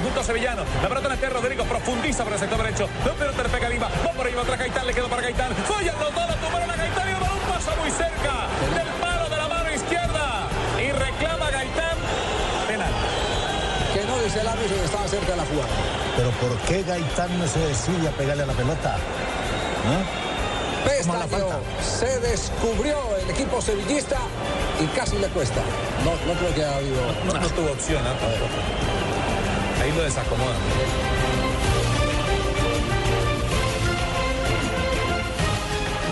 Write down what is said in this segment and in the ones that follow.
Conjunto sevillano. La pelota en este Rodrigo profundiza por el sector derecho. Lo pero te le pega Lima. Va por ahí otra Gaitán. Le quedó para Gaitán. Falla los dos. La tumbaron a Gaitán y el balón pasa muy cerca del palo de la mano izquierda. Y reclama Gaitán. Penal. que no dice el árbitro que estaba cerca de la jugada. Pero ¿por qué Gaitán no se decide a pegarle a la pelota? La Pestaño se descubrió el equipo sevillista y casi le cuesta. No, no creo que haya habido. No, no tuvo opción. ¿ah? Ahí lo desacomoda.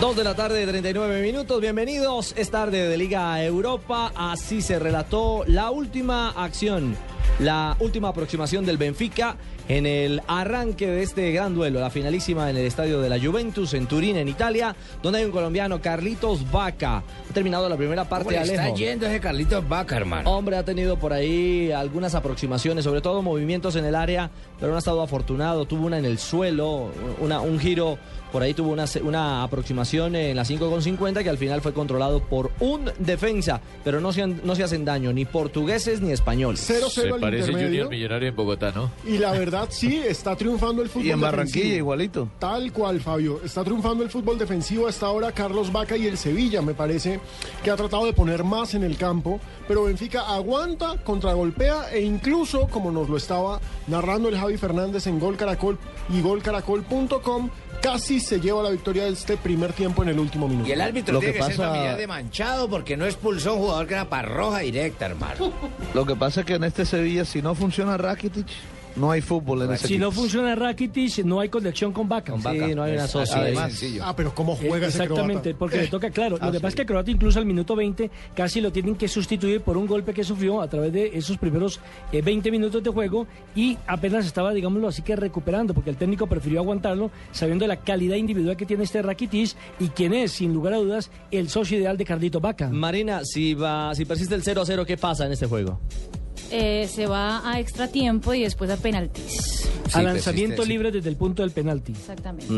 Dos de la tarde, 39 minutos. Bienvenidos. Es tarde de Liga Europa. Así se relató la última acción, la última aproximación del Benfica en el arranque de este gran duelo, la finalísima en el estadio de la Juventus en Turín, en Italia, donde hay un colombiano, Carlitos Vaca. Ha terminado la primera parte Alejo. yendo ese Carlitos Vaca, hermano? Hombre, ha tenido por ahí algunas aproximaciones, sobre todo movimientos en el área, pero no ha estado afortunado. Tuvo una en el suelo, una, un giro, por ahí tuvo una, se- una aproximación en la 5,50 que al final fue controlado por un defensa, pero no se, han- no se hacen daño, ni portugueses ni españoles. 0-0 al intermedio. Millonario en Bogotá, ¿no? Y la verdad, sí, está triunfando el fútbol Y en Barranquilla defensivo. igualito. Tal cual, Fabio. Está triunfando el fútbol defensivo hasta ahora Carlos Vaca y el Sevilla, me parece, que ha tratado de poner más en el campo. Pero Benfica aguanta, contragolpea e incluso, como nos lo estaba narrando el Javi Fernández en Gol Caracol y golcaracol.com, casi se lleva la victoria de este primer tiempo en el último minuto. Y el árbitro Lo tiene que que, ser familiar de manchado porque no expulsó a un jugador que era para roja directa, hermano. Lo que pasa es que en este Sevilla, si no funciona Rakitic, no hay fútbol en ese Si no funciona Rakitic, no hay conexión con Vaca. Sí, no hay una. Además, Ah, pero ¿cómo juega ese Exactamente, croata? porque le toca, claro. Ah, lo que sí. pasa es que Croata incluso al minuto 20 casi lo tienen que sustituir por un golpe que sufrió a través de esos primeros eh, 20 minutos de juego y apenas estaba, digámoslo así, que recuperando, porque el técnico prefirió aguantarlo sabiendo la calidad individual que tiene este Rakitic y quien es, sin lugar a dudas, el socio ideal de Carlito Vaca. Marina, si, va, si persiste el 0 a 0, ¿qué pasa en este juego? Eh, se va a extra tiempo y después a penaltis. a lanzamiento libre desde el punto del penalti. Exactamente.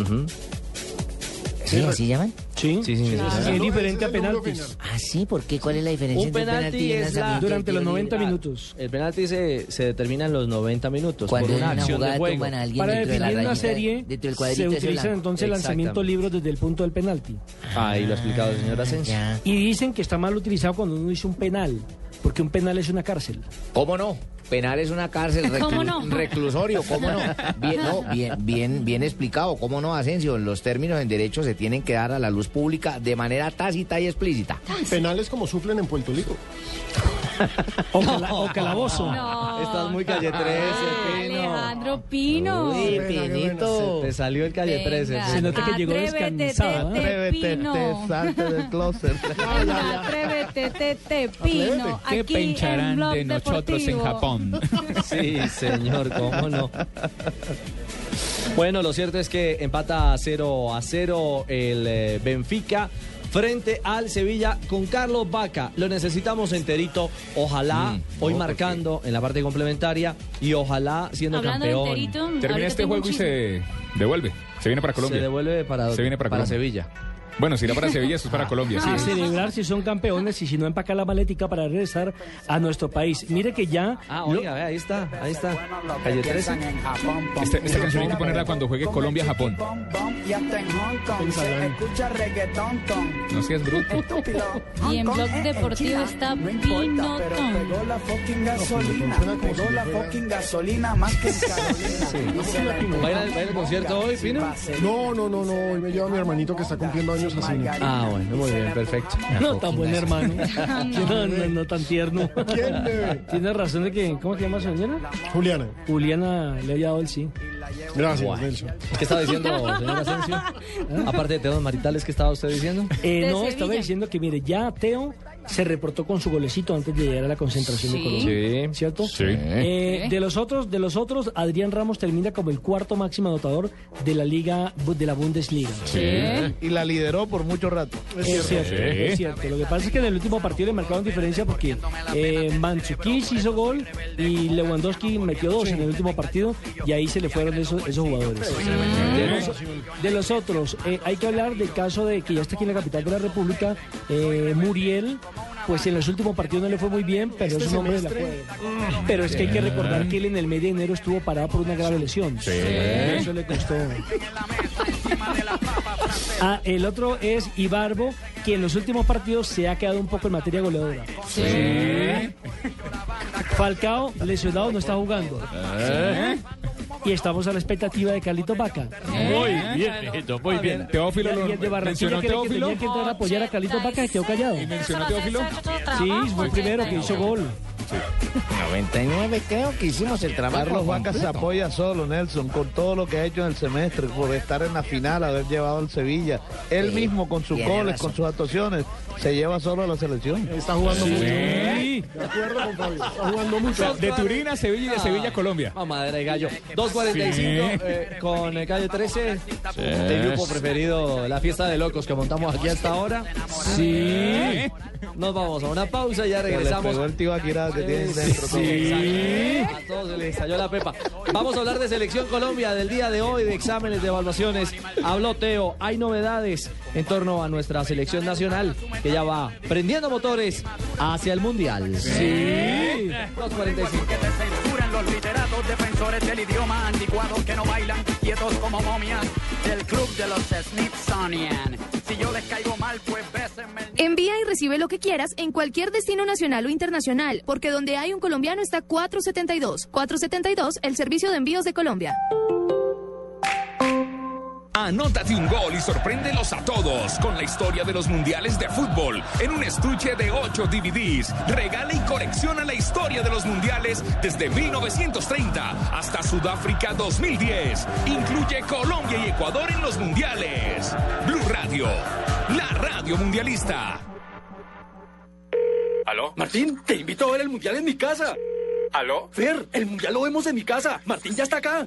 ¿Sí, así llaman? Sí, Sí, sí, sí. es diferente a el penaltis. Ah, sí, ¿por qué? ¿Cuál es la diferencia Un entre penalti es la- Durante los 90 Ah, minutos. El penalti se, se determina en los 90 minutos Cuando por una una acción jugada de juego. a alguien Para dentro de la definir una serie, dentro del se utiliza entonces lanzamiento libre desde el punto del penalti. Ahí lo ha explicado el señor Asensio. Ya. Y dicen que está mal utilizado cuando uno dice un penal, porque un penal es una cárcel. ¿Cómo no? Penal es una cárcel, ¿Cómo reclu- no? reclusorio, ¿cómo no? Bien, no, bien, bien, bien explicado, ¿cómo no, Asensio? Los términos en derecho se tienen que dar a la luz pública de manera tácita y explícita. Penales como sufren en Puerto Rico. O, cala- o calabozo. No. Estás muy calle 13, Ah, Pino. Alejandro Pino. Uy, Pinito. Te salió el calle Venga. 13. Se nota que llegó tete, Atrévete, te salte del closet. Atrévete, tete, Pino. ¿Qué Aquí en Blog Sí, señor, cómo no. Bueno, lo cierto es que empata 0 a 0 el eh, Benfica frente al Sevilla con Carlos Vaca. Lo necesitamos enterito, ojalá Mm, hoy no, marcando en la parte complementaria y ojalá siendo Hablando campeón. enterito, Termina este juego y se devuelve. Se viene para Se Colombia. devuelve para, Se viene para Colombia. Sevilla. Bueno, si era para Sevilla, esto es para Colombia, sí. A celebrar si son campeones y si no empacar la maletica para regresar a nuestro país. Mire que ya... Ah, oiga, ahí está, ahí está. Calle 13. Esta, esta canción hay que ponerla cuando juegue Colombia-Japón. No seas bruto. Y en Blog Deportivo está Pinotón. la fucking gasolina, pegó la fucking gasolina más que Carolina. ¿Va a ir al- va a ir al concierto hoy, Pino? No, no, no, no. Hoy me lleva mi hermanito que está cumpliendo años así. Ah, bueno, muy bien, perfecto. No tan buen hermano. No, no, no tan tierno. ¿Quién debe? Tiene razón de que... ¿Cómo se llama su señora? Juliana. Juliana le había dado el sí. Gracias. Nelson. ¿Qué estaba diciendo, señor Asensio? Aparte de temas maritales, ¿qué estaba usted diciendo? Eh, no, Sevilla. estaba diciendo que mire, ya Teo se reportó con su golecito antes de llegar a la concentración de Sí. Colombia. Sí. ¿Cierto? Sí. Eh, de los otros, de los otros, Adrián Ramos termina como el cuarto máximo anotador de la liga de la Bundesliga. Y la lideró por mucho rato. Es cierto, Sí. es cierto. Lo que pasa es que en el último partido le marcaron diferencia porque eh, Mandzukic hizo gol y Lewandowski metió dos en el último partido y ahí se le fueron esos, esos jugadores. De los, de los otros, eh, hay que hablar del caso de que ya está aquí en la capital de la República, eh, Muriel. Pues en los últimos partidos no le fue muy bien, pero es un hombre de la cueva. Pero es que hay que recordar que él en el mes de enero estuvo parado por una grave lesión. Eso le costó. Ah, el otro es Ibarbo, que en los últimos partidos se ha quedado un poco en materia goleadora. Falcao, lesionado, no está jugando. Y estamos a la expectativa de Carlito Vaca. Muy bien, muy bien. Teófilo Y lo el de Barranquilla mencionó que, tenía que entrar a apoyar a Carlito Vaca se quedó callado. ¿Mencionó Teófilo? Sí, fue el primero que hizo gol. 99 creo que hicimos el trabajo. Carlos Vaca se apoya solo, Nelson, con todo lo que ha hecho en el semestre, por estar en la final, haber llevado al Sevilla. Él Sí, mismo, con sus goles, razón. con sus actuaciones, se lleva solo a la selección. Está jugando mucho. Sí. De acuerdo con Fabio. Mucho. De Turín a Sevilla y de Sevilla a Colombia. Ah, madera y gallo. 2.45 Sí. eh, con eh, calle 13. El grupo preferido, la fiesta de locos que montamos aquí hasta ahora. Sí. Nos vamos a una pausa y ya Se le regresamos. pegó el tío Akira que tiene dentro. todo. Exacto. A todos se les estalló la pepa. Vamos a hablar de Selección Colombia del día de hoy, de exámenes, de evaluaciones. Habló Teo, hay novedades en torno a nuestra selección nacional que ya va prendiendo motores hacia el Mundial. Sí. 2.45. Los literatos defensores del idioma anticuados que no bailan quietos como momias del club de los Smithsonian. Si yo les caigo mal, pues bésenme Envía y recibe lo que quieras en cualquier destino nacional o internacional, porque donde hay un colombiano está 472. 472, el servicio de envíos de Colombia. Anótate un gol y sorpréndelos a todos con la historia de los mundiales de fútbol en un estuche de 8 DVDs. Regala y colecciona la historia de los mundiales desde 1930 hasta Sudáfrica 2010. Incluye Colombia y Ecuador en los mundiales. Blue Radio, la radio mundialista. ¿Aló? Martín, te invito a ver el mundial en mi casa. ¿Aló? Fer, el mundial lo vemos en mi casa. Martín ya está acá.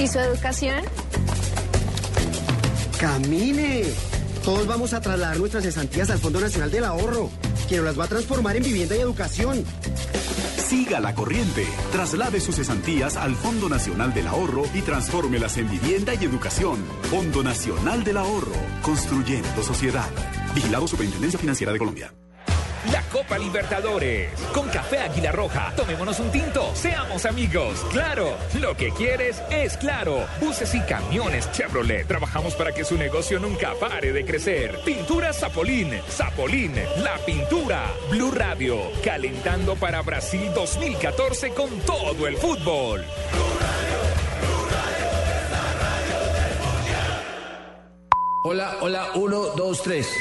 ¿Y su educación? ¡Camine! Todos vamos a trasladar nuestras cesantías al Fondo Nacional del Ahorro, que nos las va a transformar en vivienda y educación. Siga la corriente. Traslade sus cesantías al Fondo Nacional del Ahorro y transfórmelas en vivienda y educación. Fondo Nacional del Ahorro. Construyendo sociedad. Vigilado Superintendencia Financiera de Colombia. La Copa Libertadores. Con Café Águila Roja. Tomémonos un tinto. Seamos amigos. Claro. Lo que quieres es claro. Buses y camiones Chevrolet. Trabajamos para que su negocio nunca pare de crecer. Pintura Zapolín. Zapolín. La pintura. Blue Radio. Calentando para Brasil 2014 con todo el fútbol. Hola, hola, uno, dos, tres.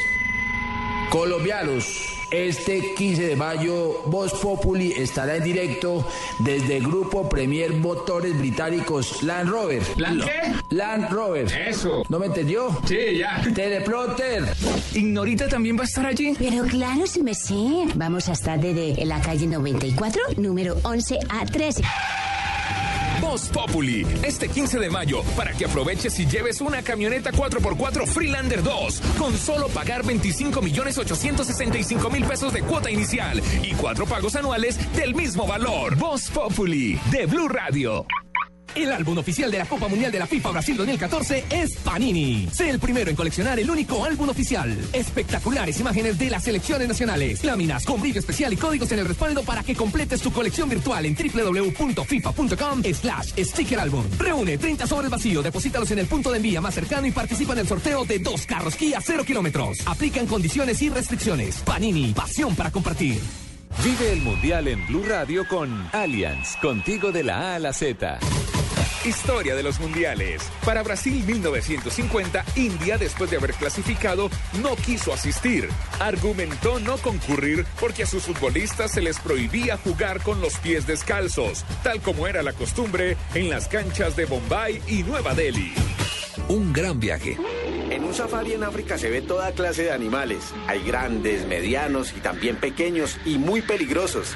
Colombianos, Este 15 de mayo, Voz Populi estará en directo desde el grupo Premier Motores Británicos Land Rover. ¿Land Lo- qué? Land Rover. Eso. ¿No me entendió? Sí, ya. Teleprompter. ¿Ignorita también va a estar allí? Pero claro, sí me sé. Vamos a estar desde la calle 94, número 11 a 13. Voz Populi, este 15 de mayo, para que aproveches y lleves una camioneta 4x4 Freelander 2, con solo pagar 25 millones 865 mil pesos de cuota inicial y cuatro pagos anuales del mismo valor. Voz Populi, de Blue Radio. El álbum oficial de la Copa Mundial de la FIFA Brasil 2014 es Panini. Sé el primero en coleccionar el único álbum oficial. Espectaculares imágenes de las selecciones nacionales, láminas con brillo especial y códigos en el respaldo para que completes tu colección virtual en www.fifa.com slash sticker álbum. Reúne 30 sobres vacíos, deposítalos en el punto de envía más cercano y participa en el sorteo de dos carros Kia 0 kilómetros. Aplican condiciones y restricciones. Panini, pasión para compartir. Vive el Mundial en Blue Radio con Allianz, contigo de la A a la Z. Historia de los mundiales. Para Brasil 1950, India, después de haber clasificado, no quiso asistir. Argumentó no concurrir porque a sus futbolistas se les prohibía jugar con los pies descalzos, tal como era la costumbre en las canchas de Bombay y Nueva Delhi. Un gran viaje. En un safari en África se ve toda clase de animales. Hay grandes, medianos y también pequeños y muy peligrosos.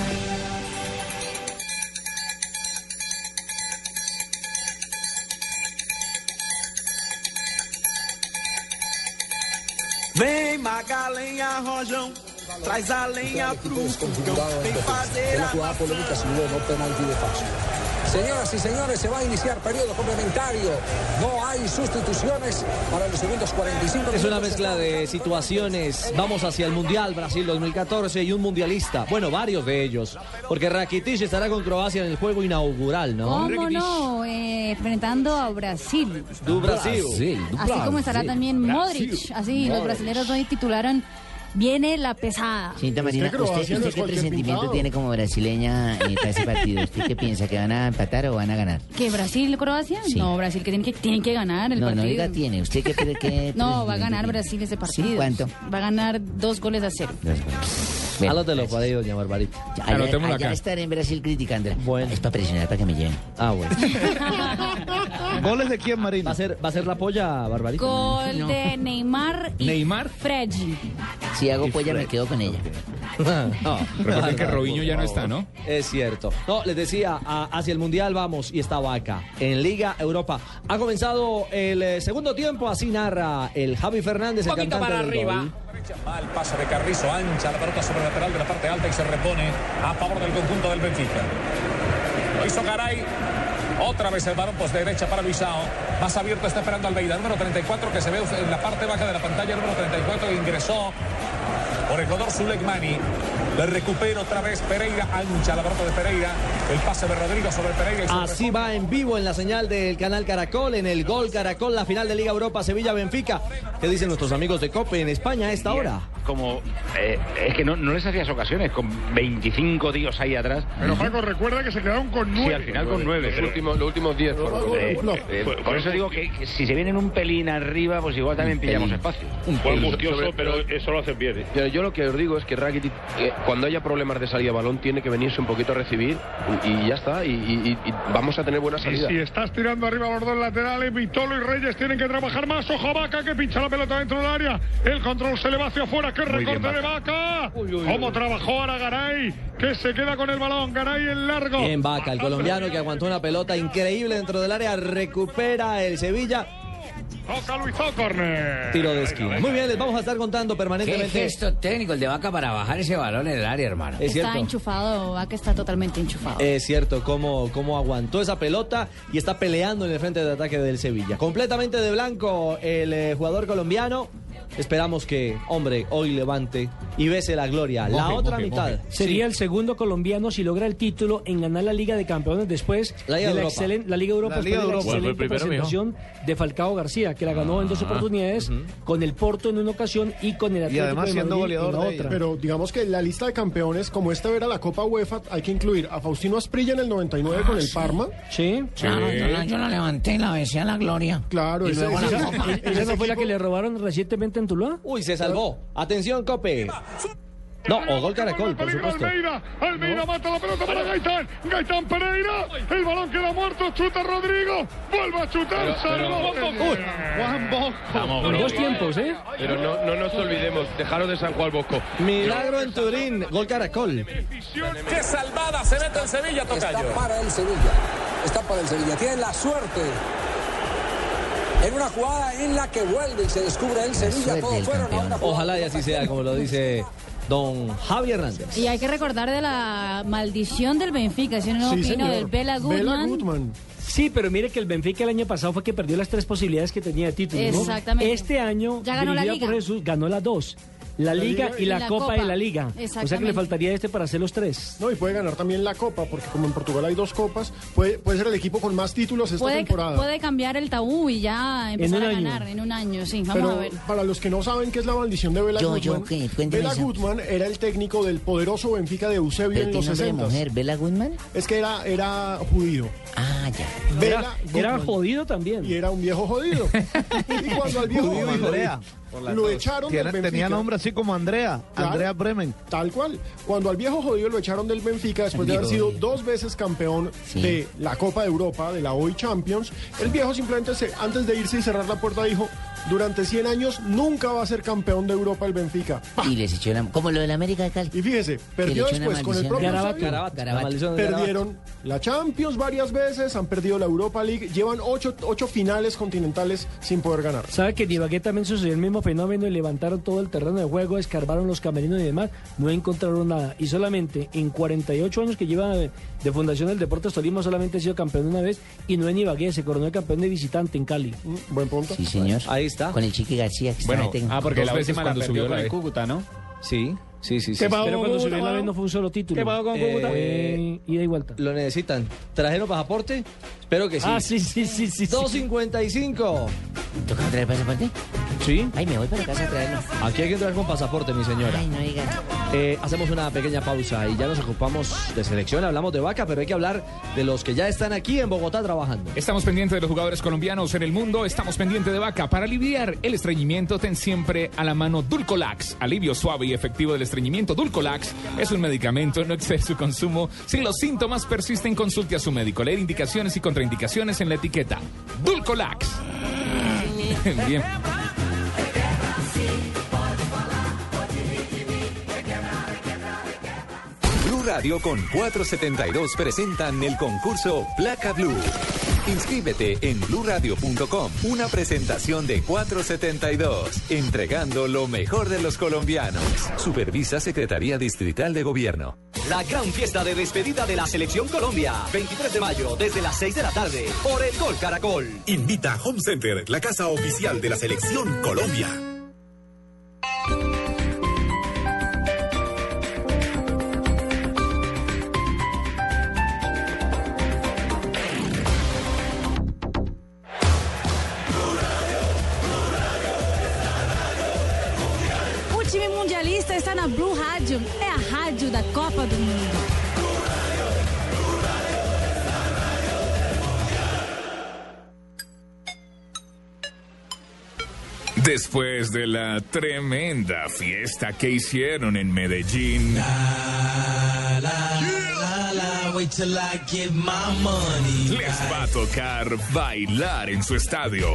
Magalenha Rojão, traz a lenha pro fogão, vem fazer Es la a jugada polémica sin duda, no penalti de paso. Señoras y señores, se va a iniciar periodo complementario. No hay sustituciones para los segundos 45 Es una minutos. mezcla de situaciones. Vamos hacia el Mundial Brasil 2014 y un mundialista. Bueno, varios de ellos. Porque Rakitic estará con Croacia en el juego inaugural, ¿no? ¿Cómo no? Eh, enfrentando a Brasil. Du Brasil. Así como estará también Modric. Así, los brasileños hoy titularon Viene la pesada. Señorita Marina, ¿usted, usted qué presentimiento tiene como brasileña eh, para ese partido? ¿Usted qué piensa? ¿Que van a empatar o van a ganar? ¿Que Brasil, Croacia? Sí. No, Brasil que tienen que, tienen que ganar el no, partido. no diga tiene. ¿Usted qué, qué No, va a ganar tiene? Brasil ese partido. ¿Cuánto? Va a ganar dos goles a cero. Anótelo por ahí, doña Barbarita. Allá, allá estaré en Brasil criticando. Bueno. Es para presionar para que me lleven. Ah, bueno. ¿Goles de quién, Marina? ¿Va a ser, va a ser la polla, Barbarita? Gol No. de Neymar y ¿Neymar? Si hago polla, me quedo con ella. no, Recuerden que Robinho ya no está, ¿no? Es cierto. No, les decía, a- hacia el Mundial vamos y está Vaca en Liga Europa. Ha comenzado el eh, segundo tiempo, así narra el Javi Fernández, el poquito cantante para del arriba. gol. Mal pase de Carrizo, ancha la pelota sobre lateral de la parte alta y se repone a favor del conjunto del Benfica. Lo hizo Garay. Otra vez el balón post derecha para Luisao. Más abierto está esperando Almeida. Número 34 que se ve en la parte baja de la pantalla. Número 34 que ingresó por el jugador Zulekmani. Le recupera otra vez Pereira. Ancha la pelota de Pereira. El pase de Rodrigo sobre Pereira. Y Así va en vivo en la señal del canal Caracol, en el Gol Caracol, la final de Liga Europa Sevilla-Benfica. ¿Qué dicen nuestros amigos de COPE en España a esta hora? Como eh, es que no, no les hacías ocasiones con 25 tíos ahí atrás. Pero Paco, recuerda que se quedaron con nueve. Sí, al final con nueve. Los pero- últimos, los últimos diez. fueron. Eh, eh, por eso digo que, que si se vienen un pelín arriba, pues igual también pillamos espacio. Fue angustioso, pero eso lo hacen bien. Yo, yo lo que os digo es que Rakitic, eh, cuando haya problemas de salida de balón, tiene que venirse un poquito a recibir y, y ya está. Y, y- y vamos a tener buena Y salida. si Estás tirando arriba los dos laterales. Vitolo y Reyes tienen que trabajar más. Ojo Vaca que pincha la pelota dentro del área. El control se le va hacia afuera. ¡Qué recorte bien, de Vaca! ¿Cómo trabajó ahora Garay? Que se queda con el balón. Garay en largo. En Vaca, el colombiano que aguantó una pelota increíble dentro del área, recupera el Sevilla. Toca Luisó, corner. Tiro de esquina. Muy bien, les vamos a estar contando Qué permanentemente. gesto técnico el de Vaca para bajar ese balón en el área, hermano. Es Está cierto. enchufado, va que está totalmente enchufado. Es cierto, cómo, cómo aguantó esa pelota y está peleando en el frente de ataque del Sevilla. Completamente de blanco el eh, jugador colombiano. Esperamos que, hombre, hoy levante y bese la gloria. La Moje, otra moje, mitad. moje. Sería el segundo colombiano si logra el título en ganar la Liga de Campeones después La Liga de la, Europa. excelen- la Liga Europa, La Liga después de la Europa. excelente ¿Cuál fue primero, presentación de Falcao García, que la ganó en dos Ah. oportunidades, con el Porto en una ocasión y con el Atlético de Madrid en la otra. Pero digamos que la lista de campeones, como esta era la Copa UEFA, hay que incluir a Faustino Asprilla en el 99 con el Parma. Sí. Claro, yo la, yo la levanté y la besé a la gloria. Claro, y ese- luego ese- la copa. ¿Esa no fue la que le robaron recientemente en Tuluá? Uy, se salvó. Atención, Cope. No, o gol Caracol, por supuesto. Almeida, Almeida mata la pelota para Gaitán, Gaitán Pereira, el balón queda muerto, chuta Rodrigo, vuelve a chutar, salvó. Juan Bosco. En dos tiempos, ¿eh? Pero no, no nos olvidemos, dejaros de San Juan Bosco. Milagro en Turín, gol Caracol. ¡Qué salvada se mete en Sevilla, Tocayo! Está para el Sevilla. Está para el Sevilla. Tiene la suerte. En una jugada en la que vuelve y se descubre el Sevilla. Todos fueron a una jugada. Ojalá y así sea, como lo dice don Javier Hernández. Y hay que recordar de la maldición del Benfica, si no Sí, opino, señor. del Bela Goodman. Sí, pero mire que el Benfica el año pasado fue que perdió las tres posibilidades que tenía de título. ¿no? Exactamente. Este año, Ya ganó la por. Jesús, ganó las dos. La, Liga y la, Copa, de la Liga. O sea que le faltaría este para hacer los tres. No, y puede ganar también la Copa, porque como en Portugal hay dos copas, puede, puede ser el equipo con más títulos esta Puede, temporada. puede cambiar el tabú y ya empezar a año. ganar en un año, sí. Vamos Pero a ver. para los que no saben qué es la maldición de Bela Yo, yo, Gutmann, ¿qué? Eso. Gutmann era el técnico del poderoso Benfica de Eusebio ¿Pero en los nombre de 60. mujer? ¿Bela Goodman? Es que era, era judío. Ah, ya. Bela Era, era jodido también. Y era un viejo jodido. y cuando al viejo jodido. Lo echaron del Benfica. tenía nombre así como Andrea, Claro. Andrea Bremen. Tal cual. Cuando al viejo jodido lo echaron del Benfica después de haber sido dos veces campeón Sí. de la Copa de Europa, de la Hoy Champions, el viejo simplemente se- antes de irse y cerrar la puerta dijo, durante 100 años nunca va a ser campeón de Europa el Benfica. Y les echó la... Como lo del América de Cali. Y fíjese, perdió después con el propio Garabato. Garabato. Perdieron la Champions varias veces, han perdido la Europa League, llevan ocho, ocho finales continentales sin poder ganar. ¿Sabe que en Ibagué también sucedió el mismo fenómeno y levantaron todo el terreno de juego, escarbaron los camerinos y demás? No encontraron nada. Y solamente en 48 años que lleva de, Fundación del Deportes Tolima solamente ha sido campeón una vez y no en Ibagué, se coronó de campeón de visitante en Cali. Buen punto. Sí, señor. Ahí está. Con el Chiqui García, que Bueno, está ah, porque la última la cuando perdió subió con la el de- Cúcuta, ¿no? Sí, sí, sí. sí. ¿Qué pasó Pero con cuando Cúcuta, subió la mano? vez no fue un solo título. ¿Qué pasó con Cúcuta? Eh, ida y vuelta. Lo necesitan. ¿Trajeron pasaporte? Espero que sí. Ah, sí, sí, sí, sí. 2.55. ¿Toca traer pasaporte? Sí. Ay, me voy para casa a traerlo. Aquí hay que entrar con pasaporte, mi señora. Ay, no diga. Eh, hacemos una pequeña pausa y ya nos ocupamos de selección, hablamos de vaca, pero hay que hablar de los que ya están aquí en Bogotá trabajando. Estamos pendientes de los jugadores colombianos en el mundo, estamos pendientes de Vaca. Para aliviar el estreñimiento, ten siempre a la mano Dulcolax. Alivio suave y efectivo del estreñimiento. Dulcolax es un medicamento, no excede su consumo. Si los síntomas persisten, consulte a su médico. Leer indicaciones y contraindicaciones en la etiqueta. Dulcolax. Bien. Blue Radio con 472 presentan el concurso Placa Blue. Inscríbete en bluradio.com. Una presentación de 472, entregando lo mejor de los colombianos. Supervisa Secretaría Distrital de Gobierno. La gran fiesta de despedida de la Selección Colombia. 23 de mayo, desde las 6 de la tarde, por el Gol Caracol. Invita a Home Center, la casa oficial de la selección Colombia. Blue Rádio. É a rádio da Copa do Mundo. Después de la tremenda fiesta que hicieron en Medellín, les va a tocar bailar en su estadio.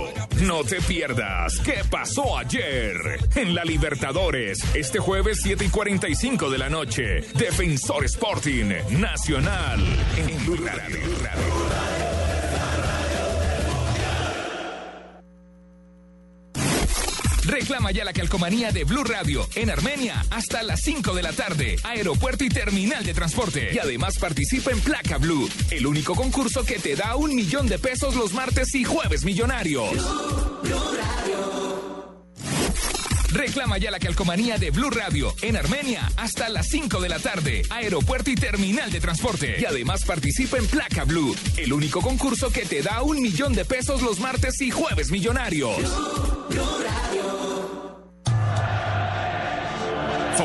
No te pierdas qué pasó ayer en la Libertadores. Este jueves 7 y 45 de la noche. Defensor Sporting Nacional en Blue Radio. Reclama ya la calcomanía de Blue Radio en Armenia hasta las 5 de la tarde. Aeropuerto y terminal de transporte. Y además participa en Placa Blue, el único concurso que te da un millón de pesos los martes y jueves millonarios. Reclama ya la calcomanía de Blue Radio en Armenia hasta las 5 de la tarde. Aeropuerto y terminal de transporte. Y además participa en Placa Blue, el único concurso que te da un millón de pesos los martes y jueves millonarios.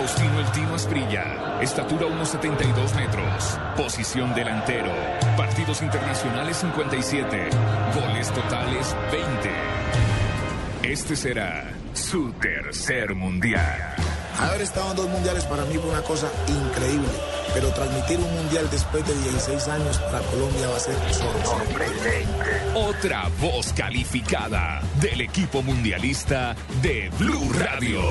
Faustino El Tino Asprilla, estatura 1,72 metros, posición delantero, partidos internacionales 57, goles totales 20. Este será su tercer mundial. Haber estado en dos mundiales para mí fue una cosa increíble, pero transmitir un mundial después de 16 años para Colombia va a ser sorprendente. Otra voz calificada del equipo mundialista de Blue Radio.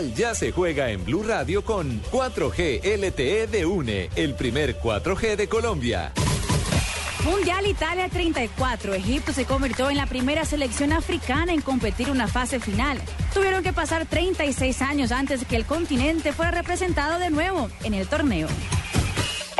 Ya se juega en Blue Radio con 4G LTE de UNE, el primer 4G de Colombia. Mundial Italia 34. Egipto se convirtió en la primera selección africana en competir una fase final. Tuvieron que pasar 36 años antes que el continente fuera representado de nuevo en el torneo.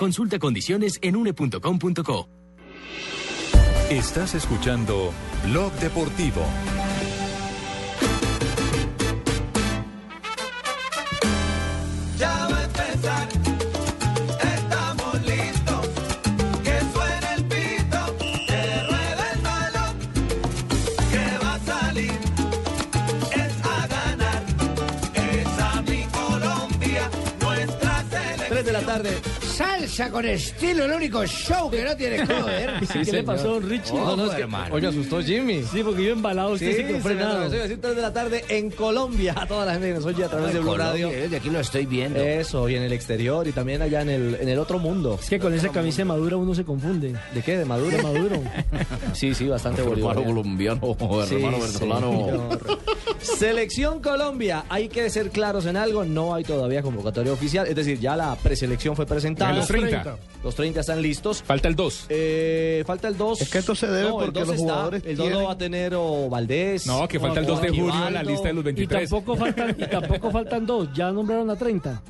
Consulta condiciones en une.com.co. Estás escuchando Blog Deportivo. Ya va a empezar, estamos listos. Que suene el pito, que ruede el balón. Que va a salir, es a ganar. Esa mi Colombia, nuestra selección. 3 de la tarde. Salsa con estilo, el único show que no tiene cover. ¿Qué le pasó, don Richie? No, no, es que, oye, asustó Jimmy. Sí, porque yo embalado, usted se quedó se frenado. me atravesó, iba a decir 3 de la tarde en Colombia. A toda la gente que nos oye a través de Blue Colombia, Radio. desde aquí lo estoy viendo. Eso, y en el exterior y también allá en el, en el otro mundo. Es que con esa camisa de Madura uno se confunde. ¿De qué? ¿De Maduro? De Maduro. Sí, sí, bastante Hermano bolivariano. colombiano, Sí, hermano venezolano. Selección Colombia. Hay que ser claros en algo. No hay todavía convocatoria oficial. Es decir, ya la preselección fue presentada. En los 30. Los 30 están listos. Falta el 2. Eh, falta el 2. Es que esto se debe no, porque 2 los está. jugadores El 2 lo tienen- va a tener o Valdés. No, que falta el 2 de junio en la lista de los Y 23. tampoco faltan, y tampoco faltan dos. Ya nombraron a 30.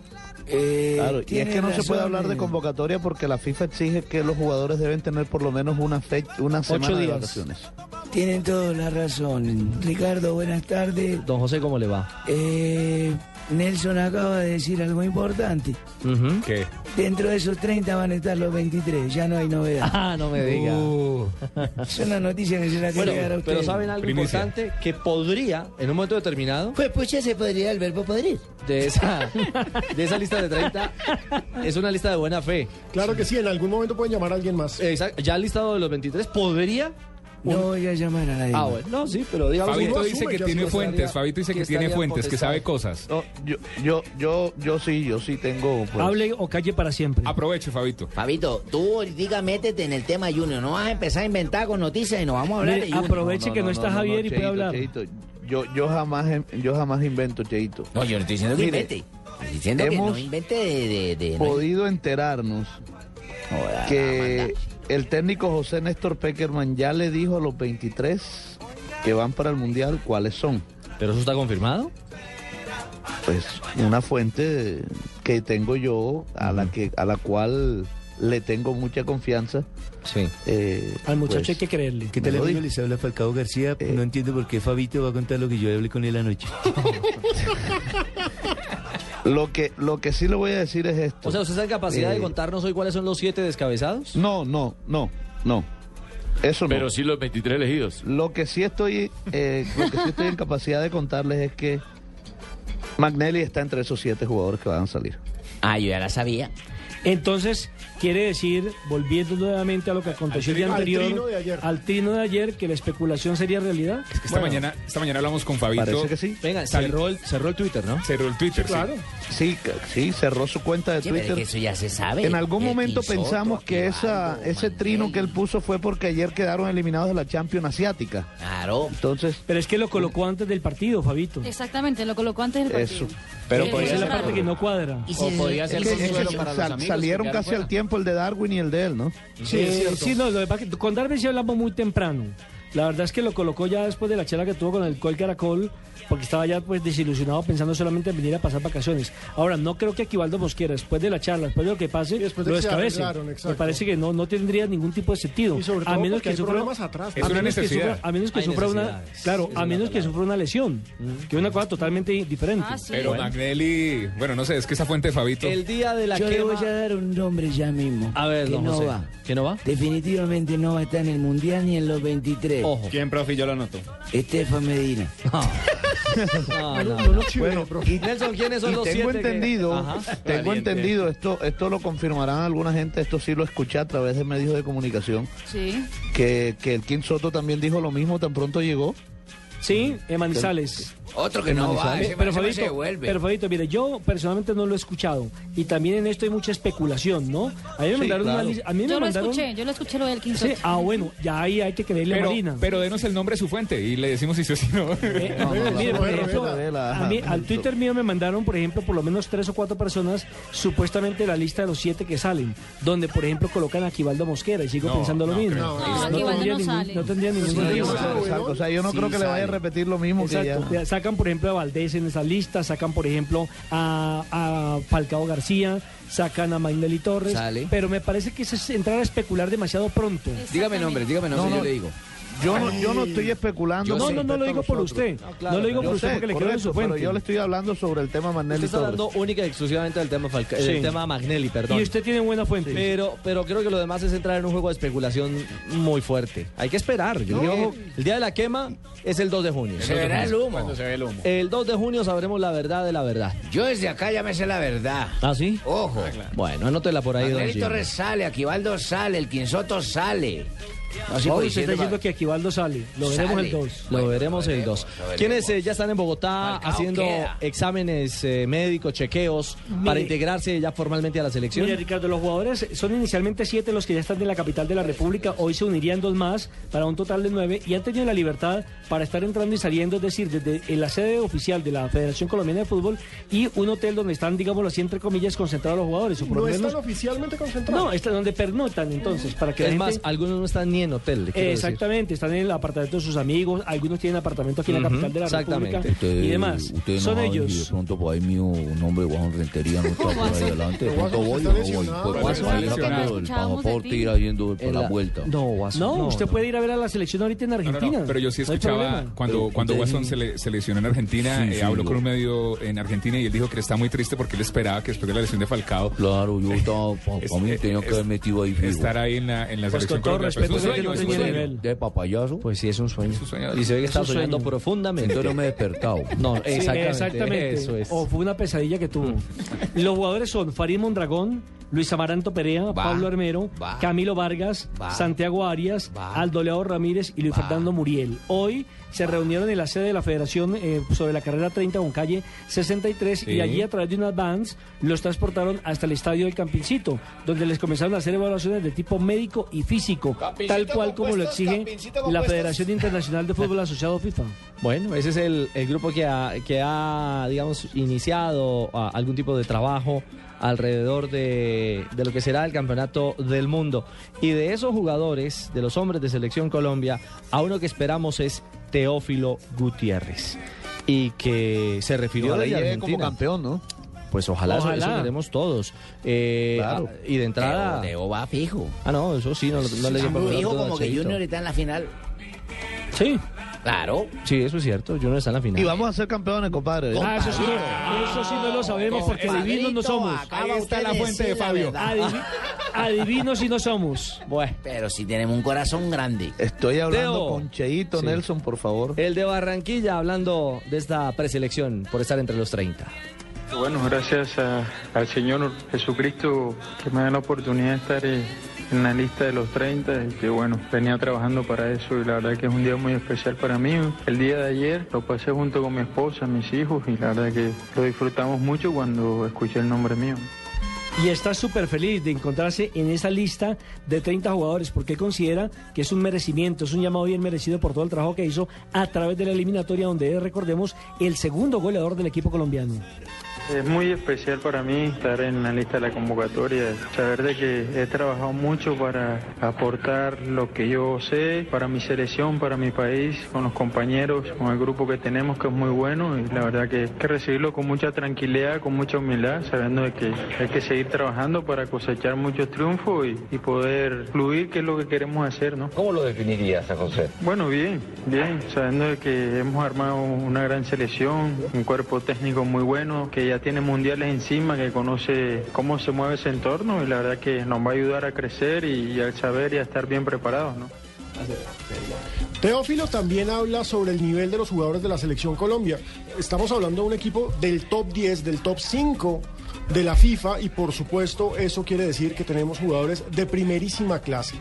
Claro, y es que no se puede razón, hablar de eh. convocatoria porque la FIFA exige que los jugadores deben tener por lo menos una fecha, una semana de días. vacaciones. Tienen toda la razón. Ricardo, buenas tardes. Don José, ¿cómo le va? Eh, Nelson acaba de decir algo importante. ¿Qué? Dentro de esos 30 van a estar los 23, ya no hay novedad. Ah, no me diga. Es una noticia que se la Bueno, a pero. ¿saben algo Primicia. importante? Que podría, en un momento determinado, Pues pucha, se podría el verbo podrir. de esa, de esa lista de 30, es una lista de buena fe. Claro que sí, en algún momento pueden llamar a alguien más. Exacto, ya el listado de los 23 podría... No voy a llamar a nadie. Ah, bueno, no, sí, pero digamos... Fabito dice asume que tiene fuentes. estaría- Fabito dice que que tiene fuentes, que sabe cosas. No, yo, yo, yo, yo sí, yo sí tengo. pues, Hable o calle para siempre. Aproveche, Fabito. Fabito, tú ahorita métete en el tema Junior. No vas a empezar a inventar con noticias y nos vamos a hablar de Junior. aproveche que no, está Javier y puede hablar. Cheito, yo, yo jamás, yo jamás invento, Cheito. No, yo no estoy diciendo que Mire, invente. Estoy diciendo que no invente de... de, de- no- Podido enterarnos que el técnico José Néstor Peckerman ya le dijo a los 23 que van para el Mundial cuáles son. ¿Pero eso está confirmado? Pues una fuente que tengo yo, a la que a la cual le tengo mucha confianza. Sí. eh, Al muchacho pues, hay que creerle. ¿Qué tal, amigo? Les habla Falcao García. no entiendo por qué Fabito va a contar lo que yo hablé con él anoche. Lo que, lo que sí le voy a decir es esto. O sea, ¿usted está en capacidad Eh, de contarnos hoy cuáles son los siete descabezados? No, no, no, no. Eso no. Pero sí los 23 elegidos. Lo que sí estoy, eh, lo que sí estoy en capacidad de contarles es que Magnelli está entre esos siete jugadores que van a salir. Ah, yo ya la sabía. Entonces, quiere decir, volviendo nuevamente a lo que aconteció el día Al anterior, trino de ayer. al trino de ayer, que la especulación sería realidad. Esta, mañana, esta mañana hablamos con Fabito. Parece que sí. Venga, cerró el, cerró el Twitter, ¿no? Cerró el Twitter, sí. Claro. Sí, sí, cerró su cuenta de es Twitter. que eso ya se sabe. En algún El momento pensamos que esa, ese trino que él puso fue porque ayer quedaron eliminados de la Champions Asiática. Claro. Entonces, Pero es que lo colocó antes del partido, Fabito. Exactamente, lo colocó antes del partido. eso. Pero Sí, esa es la parte que no cuadra. Y si- O podría ser Es que los amigos salieron que casi al fuera. Tiempo el de Darwin y el de él, ¿no? Sí, es cierto. sí, no, lo que pasa es que con Darwin sí hablamos muy temprano. La verdad es que lo colocó ya después de la charla que tuvo con el Col Caracol, porque estaba ya pues desilusionado pensando solamente en venir a pasar vacaciones. Ahora, no creo que Aquivaldo Mosquera, después de la charla, después de lo que pase, después de lo descabece. Me parece que no, no tendría ningún tipo de sentido. Y sobre a menos que sufra, atrás. Es a una menos que sufra- a menos que Hay sufra una, claro, a menos que sufra una lesión, que es una cosa totalmente diferente. Ah, sí. Pero Magnelli, bueno, no sé, es que esa fuente de Fabito. El día de la Yo le voy a dar un nombre ya mismo. A ver, que no José. va. ¿Que no va? Definitivamente no va a estar en el Mundial ni en los 23. Ojo. ¿Quién, profe? Yo lo anoto. Estefan Medina. No, no, No lo chive, Bueno, profe. y, Nelson, ¿quiénes son y los tengo siete entendido, tengo entendido, esto, esto lo confirmarán alguna gente, esto sí lo escuché a través de medios de comunicación, Sí. que, que el King Soto también dijo lo mismo tan pronto llegó. Sí, en Manizales. Otro que no va, ese pero man se pero Fabito, mire, yo personalmente no lo he escuchado y también en esto hay mucha especulación, ¿no? A mí me Sí, mandaron una lista, a Yo lo mandaron escuché, yo lo escuché lo del Sí, Quinsoto. ah, bueno, ya ahí hay que creerle a Pero, Marina. pero denos el nombre de su fuente y le decimos si sí o si no. Eh, No, no, no, mire, no, por no, ejemplo, no, no, no, a mí- no, al. Twitter mío me mandaron, por ejemplo, por lo menos tres o cuatro personas, supuestamente la lista de los siete que salen, donde, por ejemplo, colocan a Aquivaldo Mosquera y sigo No, pensando lo no mismo. No, no ningún, sale. no tendría ningún Sí, sentido. sí, sí. O sea, yo no Sí creo que le vaya a sale. Repetir lo mismo Exacto. Ya Sacan, por ejemplo, a Valdés en esa lista, sacan, por ejemplo, a, a Falcao García, sacan a Magnelli Torres, Sale. pero me parece que es entrar a especular demasiado pronto. Dígame nombre, dígame nombre, No, no. yo le digo. Yo no, yo no estoy especulando. no, no, no lo digo por usted. No, claro, lo digo por usted sé, porque le quiero su fuente. pero yo le estoy hablando sobre el tema Manelli Usted está Torres. hablando única y exclusivamente del tema, Falca- Sí. del tema Magnelli, perdón. Y usted tiene buena fuente. Pero, pero creo que lo demás es entrar en un juego de especulación muy fuerte. Hay que esperar. Yo No. digo, el día de la quema es el 2 de junio. Se verá el humo. Cuando se ve el humo. El 2 de junio sabremos la verdad de la verdad. Yo desde acá ya me sé la verdad. ¿Ah, sí? Ojo. Bueno, anótela por ahí, don Magnelli. Torres sale, Aquivaldo sale, el Quinsoto sale. No, sí, Ahora pues, usted está diciendo- que Aquivaldo sale. Lo veremos Sale. el 2. Lo Bueno, veremos lo el veremos, 2. lo veremos. ¿Quiénes eh, ya están en Bogotá Falcao haciendo queda. exámenes eh, médicos, chequeos para Mire. integrarse ya formalmente a la selección? Mira, Ricardo, los jugadores son inicialmente siete los que ya están en la capital de la República. Hoy se unirían dos más para un total de nueve y han tenido la libertad para estar entrando y saliendo, es decir, desde la sede oficial de la Federación Colombiana de Fútbol y un hotel donde están, digámoslo así, entre comillas, concentrados los jugadores. O por No menos, están oficialmente concentrados. no, están donde pernotan entonces, para que es gente- más, algunos no están ni en hotel. le quiero decir. Exactamente, están en el apartamento de sus amigos, algunos tienen apartamento aquí en la Ujú, capital de la exactamente. República y demás. Son ellos. pronto por ahí mío, un hombre Juan Rentería no está por ahí adelante. De pronto voy no voy. Pues, pues, sacando el de pasaporte ir haciendo por la la- vuelta. No, No, usted puede ir a ver a la selección ahorita en No, no, Argentina. no, pero yo sí escuchaba cuando, Pero cuando usted- Watson se, le, se lesionó en Argentina, Sí, eh, sí, habló con un medio en Argentina y él dijo que está muy triste porque él esperaba que después de la lesión de Falcao Claro, yo estaba, pa- Es- pa' mí es- tenía que haber metido ahí estar ahí en la, en la Pues selección con todo respeto, Pues sueño, es un sueño. nivel. ¿De papayazo? Pues sí, es un sueño. Es un sueño. Y se ve que Es está soñando sueño. profundamente. Entonces no me he despertado. No, Sí, exactamente. exactamente. Eso es. O fue una pesadilla que tuvo. Los jugadores son Farid Mondragón, Luis Amaranto Perea, Pablo Armero, va. Camilo Vargas, Va. Santiago Arias, Va. Aldo Leao Ramírez y Luis Va. Fernando Muriel. Hoy se reunieron en la sede de la Federación eh, sobre la carrera 30 con calle 63 y Sí. allí a través de unas vans los transportaron hasta el estadio del Campincito, donde les comenzaron a hacer evaluaciones de tipo médico y físico, tal cual como lo exige la Federación Internacional de Fútbol Asociado FIFA. Bueno, ese es el, el grupo que ha, que ha, digamos, iniciado ah, algún tipo de trabajo alrededor de, de lo que será el campeonato del mundo. Y de esos jugadores, de los hombres de Selección Colombia, a uno que esperamos es Teófilo Gutiérrez. Y que se refirió desde llegue como campeón, ¿no? Pues ojalá, eso- Ojalá. Eso, queremos todos. Eh, Claro. y de entrada... Teo, Teo va fijo. Ah, no, eso sí, no, no le dio por Fijo como que. Junior está en la final. Sí. Claro. Sí, eso es cierto. Junior está en la final. Y vamos a ser campeones, compadre. Ah, eso sí, no, eso sí no lo sabemos porque adivinos no somos. Ahí está la fuente de Fabio. Adivi- adivinos y no somos. Bueno. Pero si tenemos un corazón grande. Estoy hablando Teo. con Cheito Sí. Nelson, por favor. El de Barranquilla hablando de esta preselección por estar entre los 30. Bueno, gracias a- al Señor Jesucristo que me da la oportunidad de estar eh, en la lista de los 30 y que bueno, venía trabajando para eso y la verdad que es un día muy especial para mí. El día de ayer lo pasé junto con mi esposa, mis hijos y la verdad que lo disfrutamos mucho cuando escuché el nombre mío. Y está súper feliz de encontrarse en esa lista de 30 jugadores porque considera que es un merecimiento, es un llamado bien merecido por todo el trabajo que hizo a través de la eliminatoria donde es, recordemos, el segundo goleador del equipo colombiano. Es muy especial para mí estar en la lista de la convocatoria, saber de que he trabajado mucho para aportar lo que yo sé para mi selección, para mi país, con los compañeros, con el grupo que tenemos que es muy bueno y la verdad que hay que recibirlo con mucha tranquilidad, con mucha humildad, sabiendo de que hay que seguir trabajando para cosechar muchos triunfos y, y poder fluir, que es lo que queremos hacer, ¿no? ¿Cómo lo definirías a José? Bueno, bien, bien, sabiendo de que hemos armado una gran selección, un cuerpo técnico muy bueno, que ya tiene mundiales encima, que conoce cómo se mueve ese entorno y la verdad que nos va a ayudar a crecer y, y a saber y a estar bien preparados, ¿no? Teófilo también habla sobre el nivel de los jugadores de la selección Colombia. Estamos hablando de un equipo del top 10, del top 5 de la FIFA y por supuesto eso quiere decir que tenemos jugadores de primerísima clase.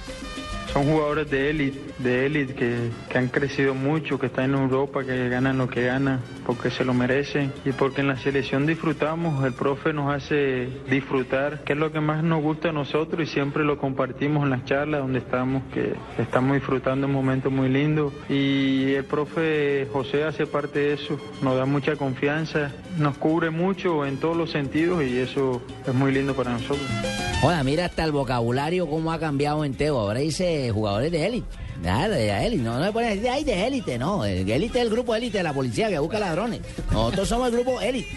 Son jugadores de élite, de élite que, que han crecido mucho, que están en Europa, que ganan lo que ganan, porque se lo merecen y porque en la selección disfrutamos, el profe nos hace disfrutar, que es lo que más nos gusta a nosotros y siempre lo compartimos en las charlas donde estamos, que estamos disfrutando un momento muy lindo y el profe José hace parte de eso, nos da mucha confianza, nos cubre mucho en todos los sentidos y eso es muy lindo para nosotros. Hola, mira hasta el vocabulario cómo ha cambiado en Teo. Ahora dice jugadores de élite. Nada, de élite. No, no me pones ay, de élite, no. El élite es el grupo élite de la policía que busca ladrones. Nosotros somos el grupo élite.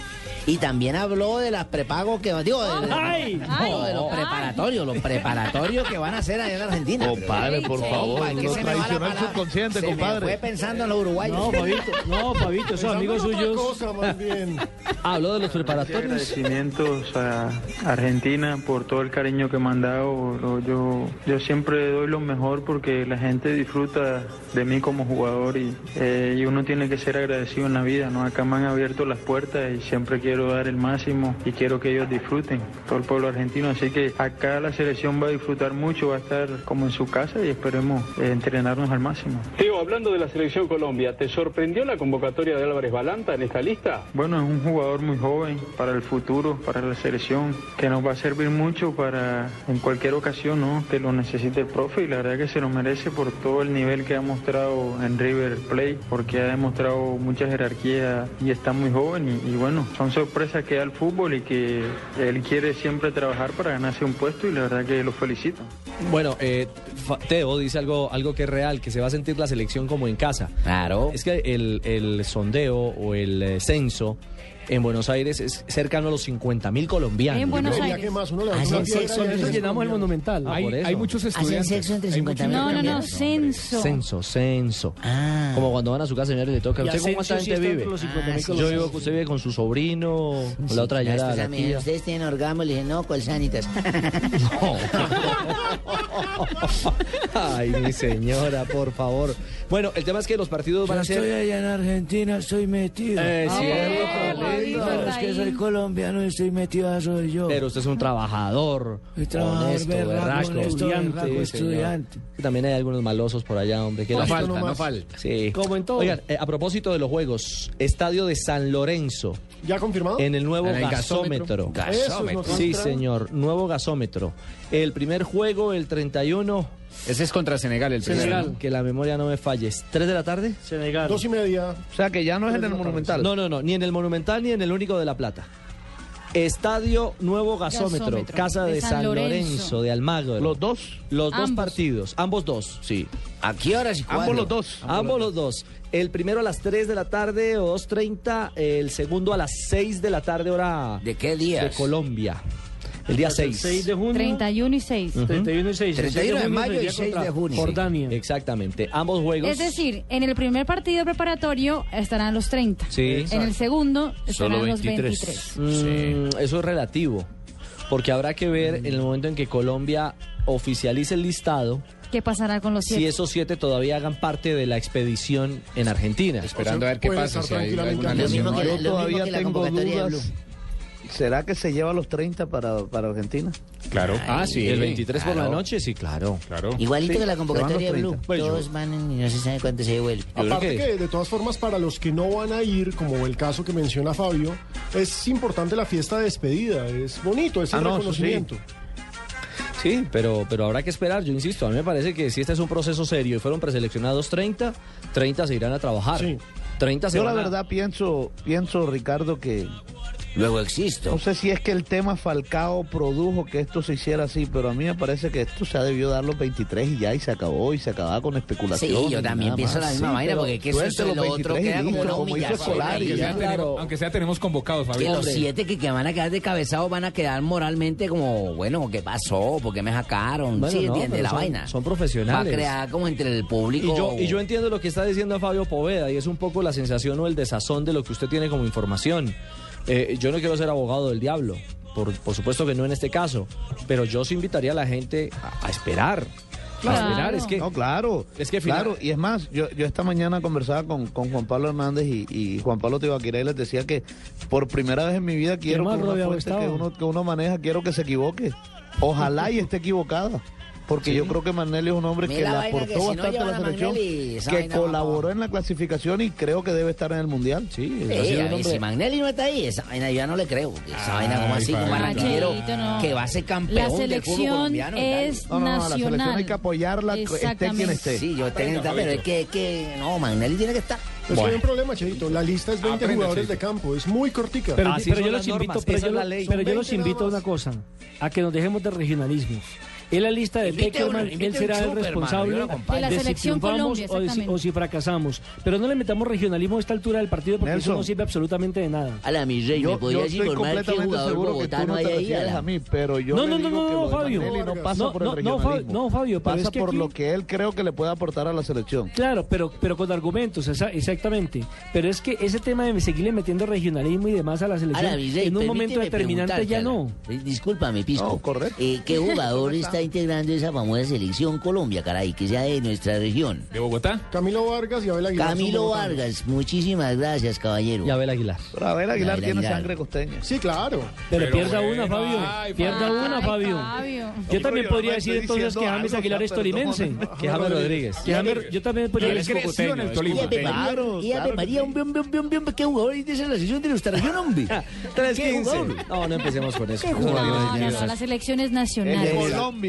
Y también habló de las prepagos que digo, de, de- Ay. no, de los preparatorios, los preparatorios que van a hacer allá en Argentina. Compadre, por favor, Compa, que lo se me va la tradicional palabra. subconsciente, Se me compadre. fue pensando en los uruguayos. No, Fabito, no, Fabito, esos amigos suyos. cosa más bien. Habló de los preparatorios. agradecimientos a Argentina por todo el cariño que me han dado. Yo, yo siempre doy lo mejor porque la gente disfruta de mí como jugador y, eh, y uno tiene que ser agradecido en la vida. ¿no? Acá me han abierto las puertas y siempre quiero dar el máximo y quiero que ellos disfruten, todo el pueblo argentino. Así que acá la selección va a disfrutar mucho, va a estar como en su casa y esperemos eh, entrenarnos al máximo. Teo, hablando de la selección Colombia, ¿te sorprendió la convocatoria de Álvarez Balanta en esta lista? Bueno, es un jugador muy joven para el futuro, para la selección, que nos va a servir mucho para en cualquier ocasión ¿no? que lo necesite el profe y la verdad que se lo merece por todo el nivel que ha mostrado en River Plate, porque ha demostrado mucha jerarquía y está muy joven y, y bueno, son sorpresas que da el fútbol y que él quiere siempre trabajar para ganarse un puesto y la verdad que lo felicito. Bueno, eh, Teo dice algo, algo que es real, que se va a sentir la selección como en casa. Claro. Es que el, el sondeo o el eh, censo en Buenos Aires es cercano a los 50 mil colombianos. En Buenos Aires. que más uno le da Hacen una piedra sexo, y Nosotros es llenamos el monumental. Ah, Hay, por eso. hay muchos Hacen estudiantes. sexo entre hay 50 muchos No, no, no, censo. Censo, censo. Ah. Como cuando van a su casa, señores, le toca. ¿Usted con cuánta gente vive? entre los 50.000 Ah, sí, Yo vivo, usted vive con su sobrino, con la otra No, señora, estos la amigos, tía. Ustedes tienen orgasmo, le dije, no, ¿cuál sanitas? Ay, mi señora, por favor. Bueno, el tema es que los partidos van a ser... allá en Argentina, estoy metido. Eh, Ah, cierto, bueno, lindo. Fabito, está ahí. colombiano y estoy metido soy yo. Pero usted es un trabajador, Soy trabajador, honesto, berraco, berraco, honesto, estudiante. berraco, señor. estudiante. También hay algunos malosos por allá, hombre. que No la- falta, No falta. Sí. Como en todo. Oigan, eh, a propósito de los juegos, estadio de San Lorenzo, ¿Ya confirmado? en el nuevo En el gasómetro. gasómetro. Es. Sí, señor, nuevo gasómetro. El primer juego, el 31, Ese es contra Senegal, el primero. Senegal. que la memoria no me falle, ¿es ¿3 de la tarde? Senegal. Dos y media. O sea que ya no es en el Monumental. No, no, no, ni en el Monumental ni en el Único de La Plata. Estadio Nuevo Gasómetro, Gasómetro, Casa de, de San, San Lorenzo. Lorenzo. de Almagro. Los dos. Los dos partidos, ambos dos, sí. ¿A qué horas y cuándo? Ambos los dos. Ambos los dos. El primero a las 3 de la tarde o 2.30, el segundo a las 6 de la tarde hora ¿De qué de días? Colombia. El día 6. 6 de junio. 31 y 6. 31 y 6. 31 de mayo y sería 6 de junio. Jordania. Exactamente. Ambos juegos. Es decir, en el primer partido preparatorio estarán los 30. Sí. En el segundo estarán Solo los 23. 23. Mm, Eso es relativo. Porque habrá que ver en el momento en que Colombia oficialice el listado ¿Qué pasará con los si 7? esos siete todavía hagan parte de la expedición en Argentina. Esperando a ver qué pasa, si hay alguna lesión. Yo todavía tengo dudas. ¿Será que se lleva los 30 para, para Argentina? Claro. Ah, sí, el 23 por la noche, sí, claro. Claro. Igualito Sí, que la van convocatoria de Blue. 30. Pues yo- Todos van en- y no se sabe cuánto se devuelve. Aparte que... de todas formas para los que no van a ir, como el caso que menciona Fabio, es importante la fiesta de despedida, es bonito, es Ah, no, sí. reconocimiento. Sí, pero, pero habrá que esperar, yo insisto, a mí me parece que si este es un proceso serio y fueron preseleccionados 30, 30 se irán a trabajar. Sí. 30 se Yo la van a- verdad pienso, pienso Ricardo que Luego existo. no sé si es que el tema Falcao produjo que esto se hiciera así, pero a mí me parece que esto se ha debido dar los 23 y ya y se acabó y se acababa con especulaciones. Sí, yo también pienso más. la misma Sí, vaina, porque que eso es los lo otro 23 y queda como una humillación. Solari, Aunque ya. sea, claro. tenemos, aunque sea tenemos convocados, Que Fabio. los siete que, que van a quedar descabezados van a quedar moralmente como, bueno, ¿qué pasó? ¿Por qué me sacaron? Bueno, sí, no, entiende la son- vaina. son Va a profesionales. crear como entre el público. Y yo, y yo entiendo lo que está diciendo Fabio Poveda y es un poco la sensación o el desazón de lo que usted tiene como información. Eh, yo no quiero ser abogado del diablo, por, por supuesto que no en este caso, pero yo sí invitaría a la gente a, a esperar. A esperar, es que... No, claro. Es que final- claro, y es más, yo, yo esta mañana conversaba con, con Juan Pablo Hernández y, y Juan Pablo Tibaquira y les decía que por primera vez en mi vida quiero que una que uno, que uno maneja, quiero que se equivoque. Ojalá y esté equivocada. Porque yo creo que Magnelli es un hombre Mira que la aportó que si no bastante a la selección, Magnelli, que colaboró en la clasificación y creo que debe estar en el Mundial. Sí, un a si Magnelli no está ahí, esa vaina yo ya no le creo. Esa vaina como así, Cheito, no. que va a ser campeón La del fútbol selección colombiano. es No, no, no, la selección nacional. hay que apoyarla, esté quien Exactamente. esté. Sí, yo tengo que estar, pero es que, es que no, Magnelli tiene que estar. Es que hay un problema, Cheito. La lista es 20 Aprende, jugadores Cheito. de campo, es muy cortica. Pero, Así pero yo los invito, pero yo, pero yo los 20 nada invito a una cosa, a que nos dejemos de regionalismos. Es la lista de Peckerman, él será el responsable. De la de si selección triunfamos Colombia, o, de si, exactamente. o si fracasamos. Pero no le metamos regionalismo a esta altura del partido porque Nelson. eso no sirve absolutamente de nada. A la mi rey, Yo, ¿me completamente jugador seguro que tú bogotano no hay te ahí? refieres Ala? a mí, pero yo No, no, no, no, de Fabio. No pasa No, por no, el no, Fabio, regionalismo. no, Fabio, pero pasa es que por aquí- lo que él creo que le puede aportar a la selección. Claro, pero, pero con argumentos, esa- exactamente. Pero es que ese tema de seguirle metiendo regionalismo y demás a la selección, Ala, mi rey, en un momento determinante ya no. Discúlpame, Pisco. No, correcto. Eh, ¿Qué jugador está integrando esa famosa selección Colombia, caray, que sea de nuestra región? ¿De Bogotá? Camilo Vargas y Abel Aguilar. Camilo. Vargas, muchísimas gracias, caballero. Y Abel Aguilar. Pero Abel Aguilar Abel tiene Aguilar. sangre costeña. Sí, claro. Pero, Pero pierda bueno, una, Fabio. ay, pierda Fabio. una, Ay, Fabio. Fabio. Yo también podría decir entonces que James Aguilar es tolimense. Que James Rodríguez. Que James- yo también podría decir creció en el Tolima. Y Ave María, Claro, y Ave claro María, un biom, biom, biom, biom, qué jugador es de esa selección de nuestra región, hombre. 3-15. jugador? No, no empecemos con eso. ¿Qué Eso no No, la selección es nacional. de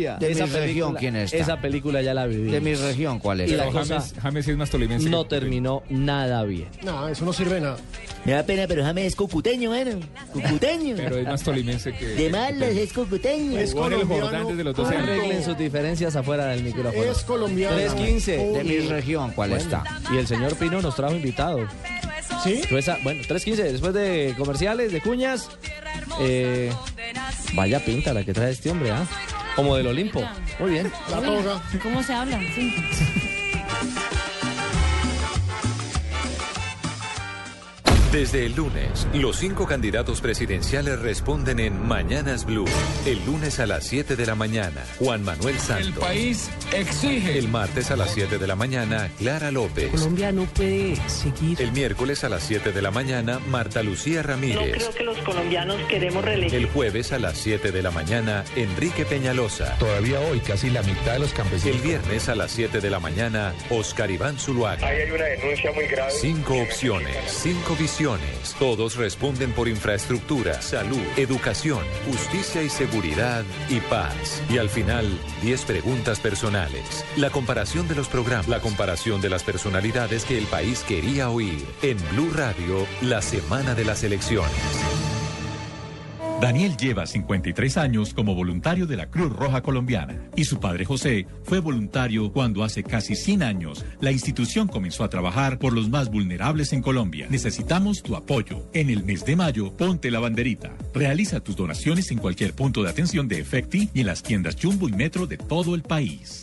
Colombia. De Esa mi región, película- ¿quién está? Esa película ya la viví. De mi región, ¿cuál es? Y la Pero cosa James, James es más tolimense. no terminó nada bien. No, eso no sirve nada. Me da pena, pero James es cucuteño, bueno. Cucuteño. Pero es más tolimense que... De malas es cucuteño. Es colombiano. Desde los 12 punto. años. Arreglen sus diferencias afuera del micrófono. Es colombiano. 3-15. Punto. De mi región, ¿cuál Bueno, está? Y el señor Pino nos trajo invitado. ¿Sí? Bueno, 3.15, después de comerciales, de cuñas. eh, vaya pinta la que trae este hombre, ¿ah? Como del Olimpo. Muy bien. La toga. ¿Cómo se habla? Sí. Desde el lunes, los cinco candidatos presidenciales responden en Mañanas Blue. El lunes a las 7 de la mañana, Juan Manuel Santos. El país exige. El martes a las 7 de la mañana, Clara López. Colombia no puede seguir. El miércoles a las 7 de la mañana, Marta Lucía No Ramírez. creo que los colombianos queremos reelegir. El jueves a las 7 de la mañana, Enrique Peñalosa. Todavía hoy casi la mitad de los campesinos. El viernes a las 7 de la mañana, Oscar Iván Zuluaga. Ahí hay una denuncia muy grave. Cinco opciones, cinco visiones. Todos responden por infraestructura, salud, educación, justicia y seguridad y paz. Y al final, 10 preguntas personales. La comparación de los programas, la comparación de las personalidades que el país quería oír. En Blue Radio, la semana de las elecciones. Daniel lleva 53 años como voluntario de la Cruz Roja Colombiana y su padre José fue voluntario cuando hace casi 100 años la institución comenzó a trabajar por los más vulnerables en Colombia. Necesitamos tu apoyo. En el mes de mayo, ponte la banderita. Realiza tus donaciones en cualquier punto de atención de Efecti y en las tiendas Jumbo y Metro de todo el país.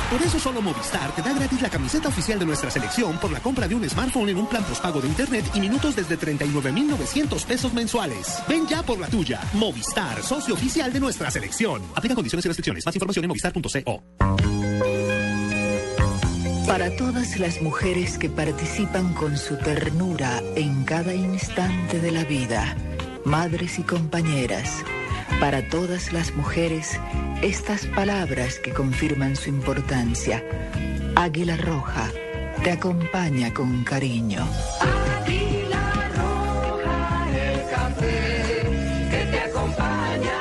Por eso solo Movistar te da gratis la camiseta oficial de nuestra selección por la compra de un smartphone en un plan postpago de internet y minutos desde 39,900 pesos mensuales. Ven ya por la tuya. Movistar, socio oficial de nuestra selección. Aplica condiciones y restricciones. Más información en movistar.co. Para todas las mujeres que participan con su ternura en cada instante de la vida, madres y compañeras, para todas las mujeres, estas palabras que confirman su importancia. Águila Roja te acompaña con cariño. Águila roja, el café que te acompaña.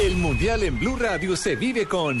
El Mundial en Blue Radio se vive con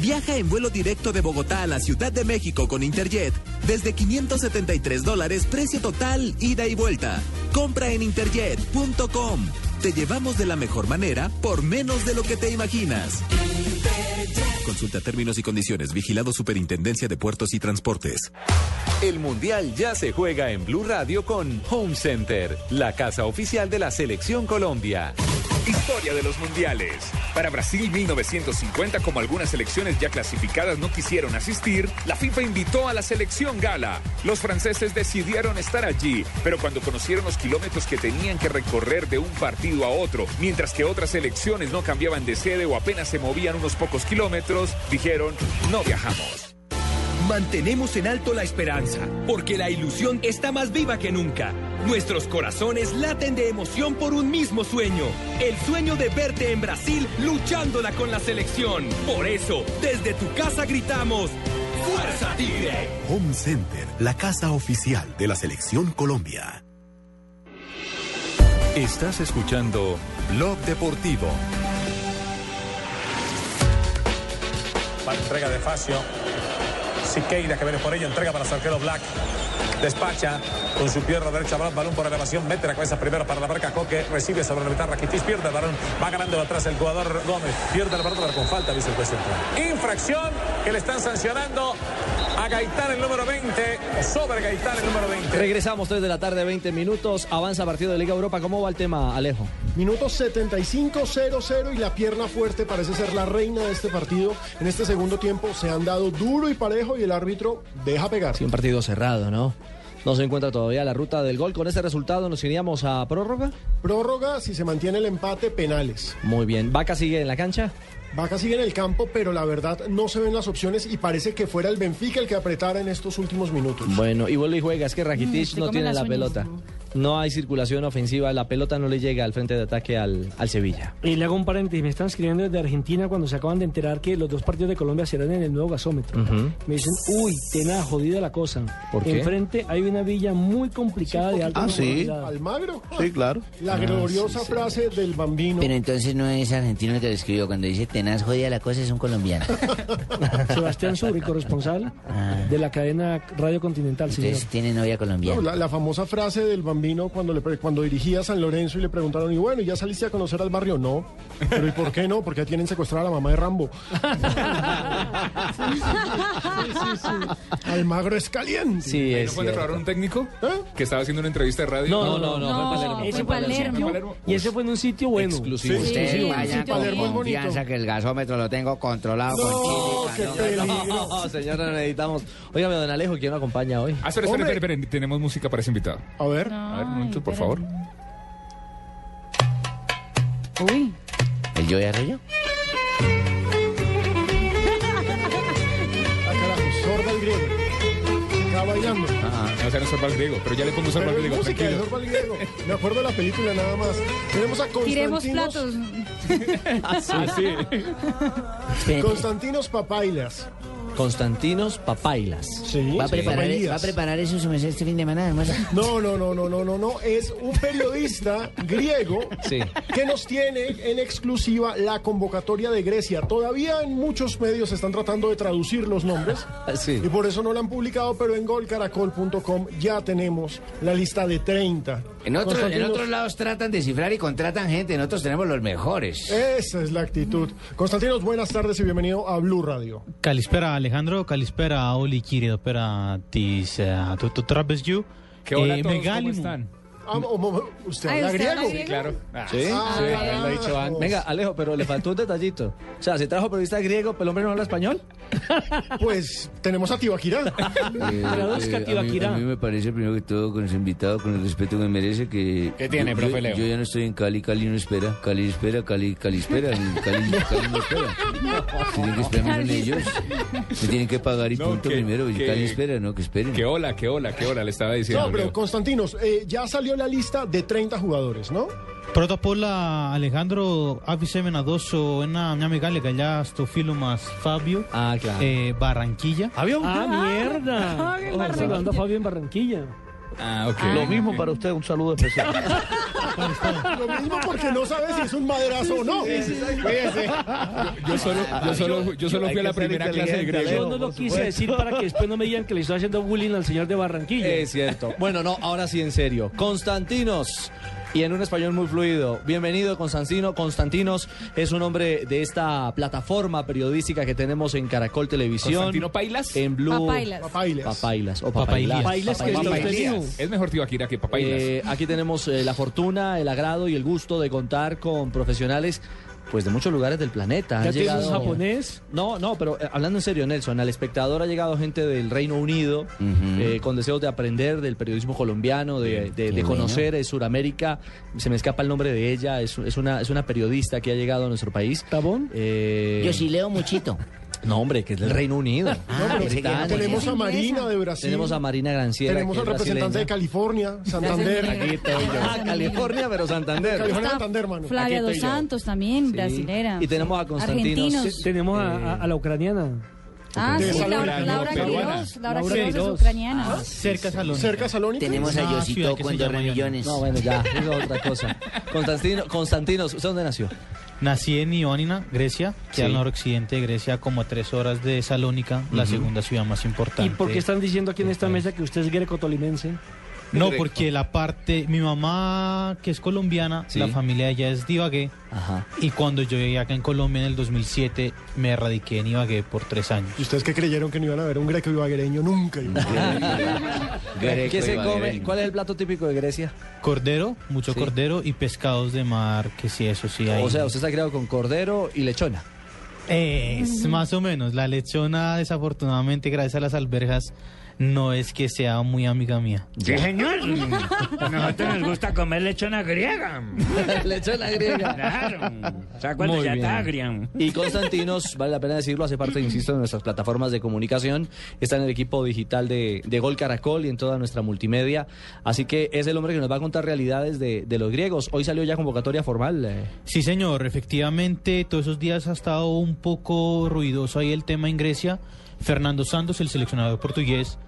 Viaja en vuelo directo de Bogotá a la Ciudad de México con Interjet desde 573 dólares, precio total, ida y vuelta. Compra en interjet.com. Te llevamos de la mejor manera por menos de lo que te imaginas. Consulta términos y condiciones. Vigilado Superintendencia de Puertos y Transportes. El Mundial ya se juega en Blue Radio con Home Center, la casa oficial de la Selección Colombia. Historia de los mundiales. Para Brasil 1950, como algunas selecciones ya clasificadas no quisieron asistir, la FIFA invitó a la selección gala. Los franceses decidieron estar allí, pero cuando conocieron los kilómetros que tenían que recorrer de un partido a otro, mientras que otras selecciones no cambiaban de sede o apenas se movían unos pocos kilómetros, dijeron, no viajamos. Mantenemos en alto la esperanza, porque la ilusión está más viva que nunca. Nuestros corazones laten de emoción por un mismo sueño, el sueño de verte en Brasil luchándola con la selección. Por eso, desde tu casa gritamos, ¡Fuerza Tigre! Home Center, la casa oficial de la Selección Colombia. Estás escuchando Blog Deportivo. Va entrega de Facio. Siqueira que viene por ello, entrega para su arquero Black. Despacha con su pierna derecha, balón por elevación, mete la cabeza primero para la marca Coque, recibe sobre la mitad Rakitic, pierde el balón, va ganando atrás el jugador Gómez, pierde el balón con falta, dice el juez central. Infracción que le están sancionando a Gaitán el número 20, sobre Gaitán el número 20. Regresamos 3 de la tarde, 20 minutos. Avanza partido de Liga Europa. ¿Cómo va el tema, Alejo? Minuto 75-0-0 y la pierna fuerte parece ser la reina de este partido. En este segundo tiempo se han dado duro y parejo y el árbitro deja pegar. Sí, un partido cerrado, ¿no? No se encuentra todavía la ruta del gol. Con ese resultado nos iríamos a prórroga. Prórroga, si se mantiene el empate, penales. Muy bien. ¿Vaca sigue en la cancha? Vaca sigue en el campo, pero la verdad no se ven las opciones y parece que fuera el Benfica el que apretara en estos últimos minutos. Bueno, y vuelve y juega. Es que Rakitic Mm, no tiene la uñas. pelota. No hay circulación ofensiva. La pelota no le llega al frente de ataque al, al Sevilla. Y le hago un paréntesis, me están escribiendo desde Argentina cuando se acaban de enterar que los dos partidos de Colombia serán en el nuevo gasómetro. Me dicen, uy, tenaz, jodida la cosa. ¿Por qué? Enfrente hay una villa muy complicada de alta Ah, sí. Almagro. Sí, claro. La Ah, gloriosa frase del bambino. Pero entonces no es argentino el que lo escribió. Cuando dice tenaz jodida la cosa es un colombiano. Sebastián Suri, corresponsal de la cadena Radio Continental, señor. Entonces tiene novia No, colombiana. la, la famosa frase del bambino cuando, le, cuando dirigía a San Lorenzo y le preguntaron, y bueno, ¿ya saliste a conocer al barrio? No. Pero ¿y por qué no? Porque ya tienen secuestrada a la mamá de Rambo. Sí, sí. Almagro es caliente. Sí, ¿No fue error un técnico que estaba haciendo una entrevista de radio? No, no, no, no, fue Palermo. Ese fue en un sitio- y ese fue en un sitio bueno. Exclusivo. Ustedes vayan con confianza que el gasómetro lo tengo controlado con chile. No, señor, no necesitamos. Óigame, don Alejo, ¿quién lo acompaña hoy? Ah, espera, espera, espera, espera, tenemos música para ese invitado. A ver. A ver, un momento, por favor. Uy. ¿El yo de Arroyo? Ah, carajo, sorda el griego. Está bailando. Ah, no, o sea, no sorba el griego, pero ya le pongo sorba Pero el es griego, música de tranquilo. sorba el griego. Me acuerdo de la película nada más. Tenemos a Tiremos Constantinos. platos. Ah, sí. Constantinos Papailas. Constantinos Papailas. Sí, ¿Va a, preparar, Papailas. ¿Va a preparar eso su este fin de semana, hermano? No, no, no, no, no, no, no. Es un periodista griego Sí. que nos tiene en exclusiva la convocatoria de Grecia. Todavía en muchos medios están tratando de traducir los nombres Sí. y por eso no la han publicado, pero en golcaracol.com ya tenemos la lista de 30. En, en otros lados tratan de cifrar y contratan gente, en otros tenemos los mejores. Esa es la actitud. Constantinos, buenas tardes y bienvenido a Blue Radio. Calispera Alejandro, Calispera Oli Kirido, Pera Tis, Tutrapes You. ¿Qué hola eh, ¿cómo están? Ah, ¿Usted Ay, habla ¿usted habla griego? griego? Claro. Ah, ¿Sí? Ah, sí, él lo ha dicho antes. Venga, Alejo, pero le faltó un detallito. O sea, se trajo periodista griego, pero el hombre no habla español. Pues tenemos a Tibaquirá. Tibaquirá. Eh, a mí me parece, primero que todo, con ese invitado, con el respeto que me merece, que... ¿Qué tiene, yo, profe yo- Leo? Yo ya no estoy en Cali, Cali no espera. Cali espera, Cali, Cali espera, Cali, Cali no espera. Tienen que esperar en ellos. Se tienen que pagar y No, punto que- primero. Y que- Cali espera, no, que esperen. Que hola, que hola, que hola, le estaba diciendo. No, pero Leo. Constantinos, eh, ya salió la lista de 30 jugadores, ¿no? Πρώτα απ' όλα, Αλεχάνδρο, άφησε με να δώσω ένα, μια μεγάλη αγκαλιά στο φίλο μας Φάβιο, Ah, claro. ε, Barranquilla. ¿Fabio? Ah, mierda. Oh, está hablando Fabio en Barranquilla. Ah, ok. Lo mismo para usted, un saludo especial. Lo mismo porque no sabe si es un maderazo o no. Yo solo, yo solo, yo solo fui a la primera clase de Yo griego. no lo quise decir para que después no me digan que le estoy haciendo bullying al señor de Barranquilla. Es cierto. Bueno, no, ahora sí en serio. Constantinos. Y en un español muy fluido. Bienvenido, Constantino. Constantinos es un hombre de esta plataforma periodística que tenemos en Caracol Televisión. ¿Constantino Pailas? En Blue. Papailas. Papailas. Papailas. O papailas. Usted Papailías. mismo. Es mejor Tibaquira que Papailas. Eh, aquí tenemos eh, la fortuna, el agrado y el gusto de contar con profesionales pues de muchos lugares del planeta. ¿Ya llegado- japonés? No, no, pero eh, hablando en serio, Nelson, al espectador ha llegado gente del Reino Unido eh, con deseos de aprender del periodismo colombiano, de, de- de conocer eh, Suramérica. Se me escapa el nombre de ella, es, es una, es una periodista que ha llegado a nuestro país. ¿Tabón? Eh, Yo sí leo muchito. No, hombre, que es del Reino Unido. Ah, pero Británica. Tenemos a Marina de Brasil. Tenemos a Marina Granciera. Tenemos al es representante de. California, Santander. Aquí estoy yo. Ah, California, pero Santander. California, Santander, hermano. Flavia Dos. Santos también, Sí. brasilera. Y tenemos a Constantinos. Argentinos. Tenemos a, a- a la ucraniana. Ah, sí, Laura, Laura. Quiroz. Laura Quiroz es ucraniana. Cerca Salónica. Cerca Salónica. Tenemos a ciudad Yosito que con se dos llama millones. No, bueno, ya, es otra cosa. Constantino, Constantinos, ¿usted dónde nació? Nací en Ioánina, Grecia, que Sí. al noroccidente de Grecia, como a tres horas de Salónica, la segunda ciudad más importante. ¿Y por qué están diciendo aquí en esta mesa que usted es greco-tolimense? No, porque la parte, mi mamá, que es colombiana, Sí. la familia de ella es de Ibagué. Ajá. Y cuando yo llegué acá en Colombia en el 2007, me radiqué en Ibagué por tres años. ¿Y ustedes que creyeron que no iban a ver un greco ibaguereño? Nunca. ¿Qué se come? ¿Cuál es el plato típico de Grecia? Cordero, mucho Sí. cordero y pescados de mar, que sí, eso sí hay. O sea, usted está criado con cordero y lechona. Es más o menos. La lechona, desafortunadamente, gracias a las alberjas, no es que sea muy amiga mía. Sí, señor. A nosotros nos gusta comer lechona griega. lechona griega. Claro. O sea, cuando Muy ya bien. está agria. Y Constantinos, vale la pena decirlo, hace parte, insisto, de nuestras plataformas de comunicación. Está en el equipo digital de, de Gol Caracol y en toda nuestra multimedia. Así que es el hombre que nos va a contar realidades de, de los griegos. Hoy salió ya convocatoria formal. eh. Sí, señor. Efectivamente, todos esos días ha estado un poco ruidoso ahí el tema en Grecia. Fernando Santos, el seleccionador portugués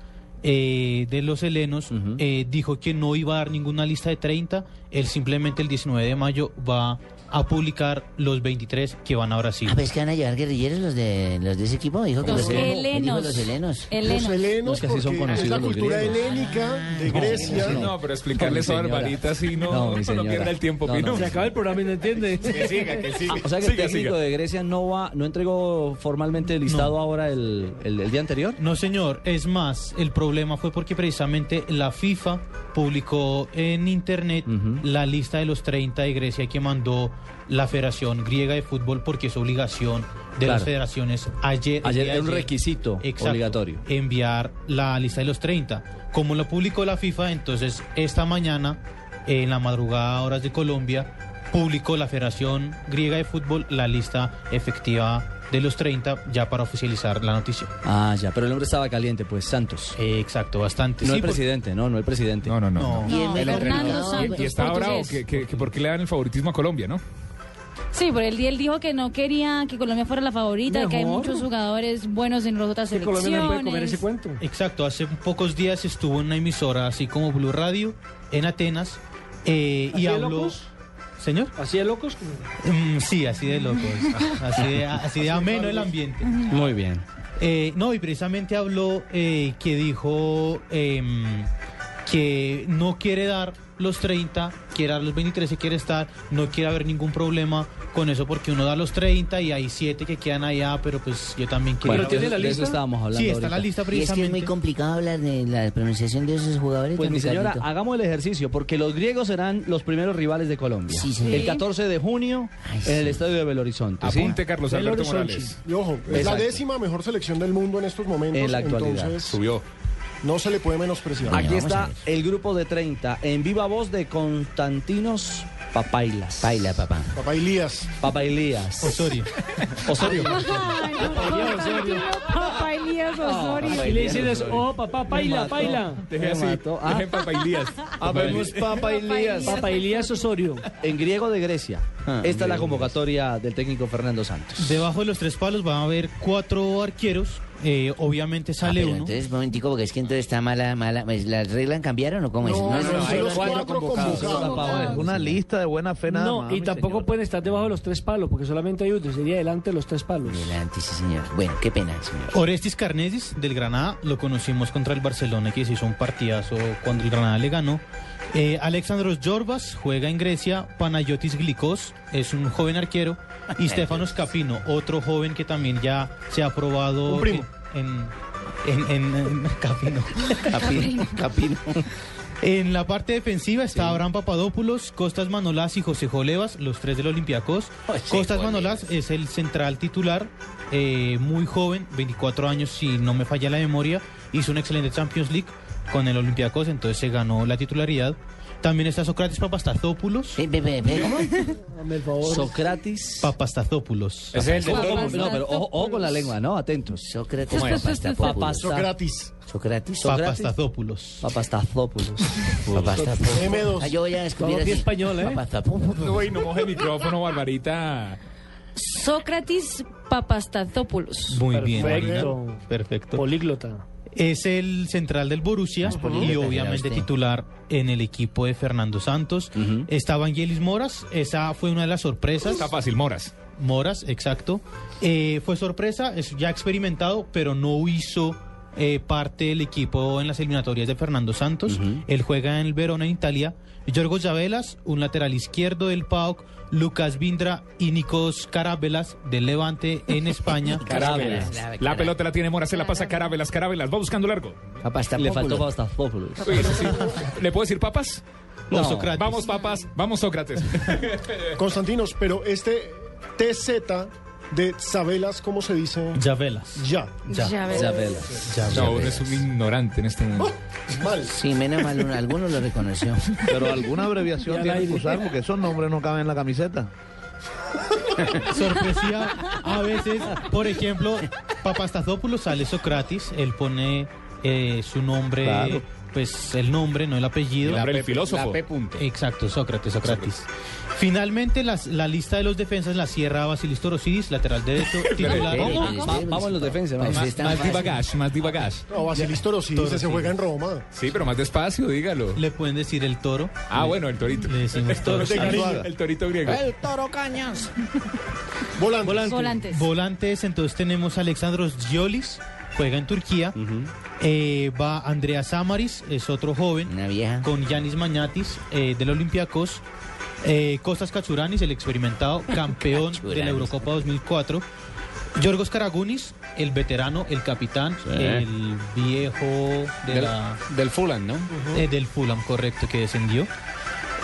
eh, de los helenos, eh, dijo que no iba a dar ninguna lista de 30. Él simplemente el 19 de mayo va a publicar los 23 que van a Brasil. Ah, pues que van a llevar guerrilleros los de, los de ese equipo. Dijo que Los los helenos. los helenos. Helenos. Los helenos, Los que así son porque es la cultura helénica de Grecia. No, pero explicarle No, señora. barbarita así no, No, mi no, señora. pierda el tiempo, No, no. Pino. Se acaba el programa y no entiende. Que siga, que siga. Ah, o sea que el técnico siga. de Grecia no va, no entregó formalmente el listado No. ahora el, el- el día anterior. No, señor. Es más, el problema fue porque precisamente la FIFA publicó en internet la lista de los 30 de Grecia que mandó la Federación Griega de Fútbol porque es obligación de Claro. las federaciones ayer. el Ayer era un requisito Exacto, obligatorio. Enviar la lista de los 30. Como lo publicó la FIFA, entonces esta mañana, en la madrugada horas de Colombia, publicó la Federación Griega de Fútbol la lista efectiva de los 30 ya para oficializar la noticia. Ah, ya, pero el hombre estaba caliente, pues Santos. Eh, exacto, bastante. No Sí, el presidente, no, no el presidente. No, no, no. No, el Fernando entrenador? Santos. Y está bravo, que, que, que por qué le dan el favoritismo a Colombia, ¿no? Sí, pero él, él dijo que no quería que Colombia fuera la favorita, que hay muchos jugadores buenos en las otras Que Colombia no puede comer selecciones. ese cuento. Exacto, hace pocos días estuvo en una emisora así como Blue Radio en Atenas eh, ¿Así y habló. locos? ¿Señor? ¿Así de locos? Mm, sí, así de locos. Así de, así de ameno el ambiente. Muy bien. Eh, no, y precisamente habló eh, que dijo em, que no quiere dar los 30, quiere dar los 23 y quiere estar, no quiere haber ningún problema con eso porque uno da los 30 y hay 7 que quedan allá, pero pues yo también quiero... Bueno, ¿tiene la de eso lista? estábamos hablando Sí, está ahorita. la lista Y es que es precisamente. muy complicado hablar de la pronunciación de esos jugadores. Pues mi señora, hagamos el ejercicio, porque los griegos serán los primeros rivales de Colombia. Sí, señor. El 14 de junio en el estadio de Belo Horizonte. ¿sí? Apunte, Carlos Alberto. Morales. Y ojo, es la décima mejor selección del mundo en estos momentos. En la actualidad. Entonces, Subió. No se le puede menospreciar. Aquí vamos está el grupo de 30 en viva voz de Constantinos Papailas. Baila, papá. Papá Elías. Papailías. Osorio. Osorio. Osorio. Papá Elías Osorio. Y le dicen es, oh, papá, paila, paila. Deje así. Ah. Deje Papa Elías. Habemos Papailías. Papá Elías Osorio. En griego de Grecia. Esta es la convocatoria del técnico Fernando Santos. Debajo de los tres palos van a haber cuatro arqueros. Eh, obviamente Ah, sale pero uno. entonces, un momentico, porque es que entonces está mala, mala. pues, ¿Las reglas cambiaron o cómo es? No, es- no, es hay cuatro convocados. Una lista de buena fe nada No, más, y tampoco señor. pueden estar debajo de los tres palos, porque solamente hay uno, sería delante de los tres palos. Adelante, sí, señor. Bueno, qué pena, señor. Orestis Carnesis del Granada, lo conocimos contra el Barcelona, que se hizo un partidazo cuando el Granada le ganó. Eh, Alexandros Jorbas juega en Grecia, Panayotis Glicos es un joven arquero y Stefanos Capino, otro joven que también ya se ha probado Un primo. en, en, en- en- Capino. Capino. Capino. En la parte defensiva está Abraham Papadopoulos, Costas Manolás y José Jolevas, los tres del Olympiacos. Costas Manolás es el central titular, eh, muy joven, 24 años si no me falla la memoria, hizo una excelente Champions League con el Olympiacos, entonces se ganó la titularidad. También está Sócrates Papastazopoulos. Socrates. Papastazopoulos. Ese es el Dortmund. no, pero ojo, ojo con la lengua, ¿no? Atentos. Sócrates, ¿Cómo es? Papastapopoulos. Papasta- Socratis. Sócrates. Papastazopoulos. Papastazopoulos. Papastapopoulos. M2. Ah, yo voy a descubrir así. español, ¿eh? Uy, no moje el micrófono, Barbarita. Sócrates Papastazopoulos. Muy bien. Marina. Perfecto. Políglota. Es el central del Borussia y obviamente usted. titular en el equipo de Fernando Santos. Está Vangelis Moras, esa fue una de las sorpresas. Está fácil, Moras. Moras, exacto. Eh, fue sorpresa, es ya experimentado, pero no hizo eh, parte del equipo en las eliminatorias de Fernando Santos. Él juega en el Verona, en Italia. Yorgos Llavelas, un lateral izquierdo del PAOK. Lucas Vindra y Nikos Carabelas del Levante en España. Carabelas. La pelota la tiene Moras, se la pasa Carabelas. Carabelas va buscando largo. Le faltó eso sí. ¿Le puedo decir papas? No. Sócrates. Vamos, papas. Vamos, Sócrates. Constantinos, pero este TZ de Sabelas, ¿cómo se dice? Llavelas. Ya. Ya ves. Isabelas. No, uno es un ignorante en este mundo. Mal. Sí, menos mal, uno- alguno lo reconoció. Pero alguna abreviación Ya tiene que usar porque esos nombres no caben en la camiseta. sorpresiva a veces. Por ejemplo, Papastazopoulos sale Sócrates, él pone eh, su nombre, Claro. Pues el nombre, no el apellido. El nombre del filósofo. La P punto. Exacto, Sócrates, Sócrates. Finalmente, las- la lista de los defensas la cierra Basilis Torosidis, lateral derecho, titular. Va- espere. vamos los defensas. Vamos. Más fácil. divagash, más divagash. No, Basilis Torosidis, ese juega en Roma. Sí, pero más despacio, dígalo. Le pueden decir el toro. Ah, Le- bueno, el torito. Le decimos toro. El torito griego. El toro cañas. Volante. Volantes. Volantes, entonces tenemos a Alexandros Giolis, juega en Turquía. Eh, va Andrea Samaris, es otro joven. Una vieja. Con Yanis Mañatis eh, del Olympiacos. Eh, Costas Kachuranis, el experimentado campeón de la. Eurocopa 2004. Yorgos Karagunis, el veterano, el capitán, el viejo de Del, la, del Fulham, ¿no? eh, del Fulham, correcto, que descendió.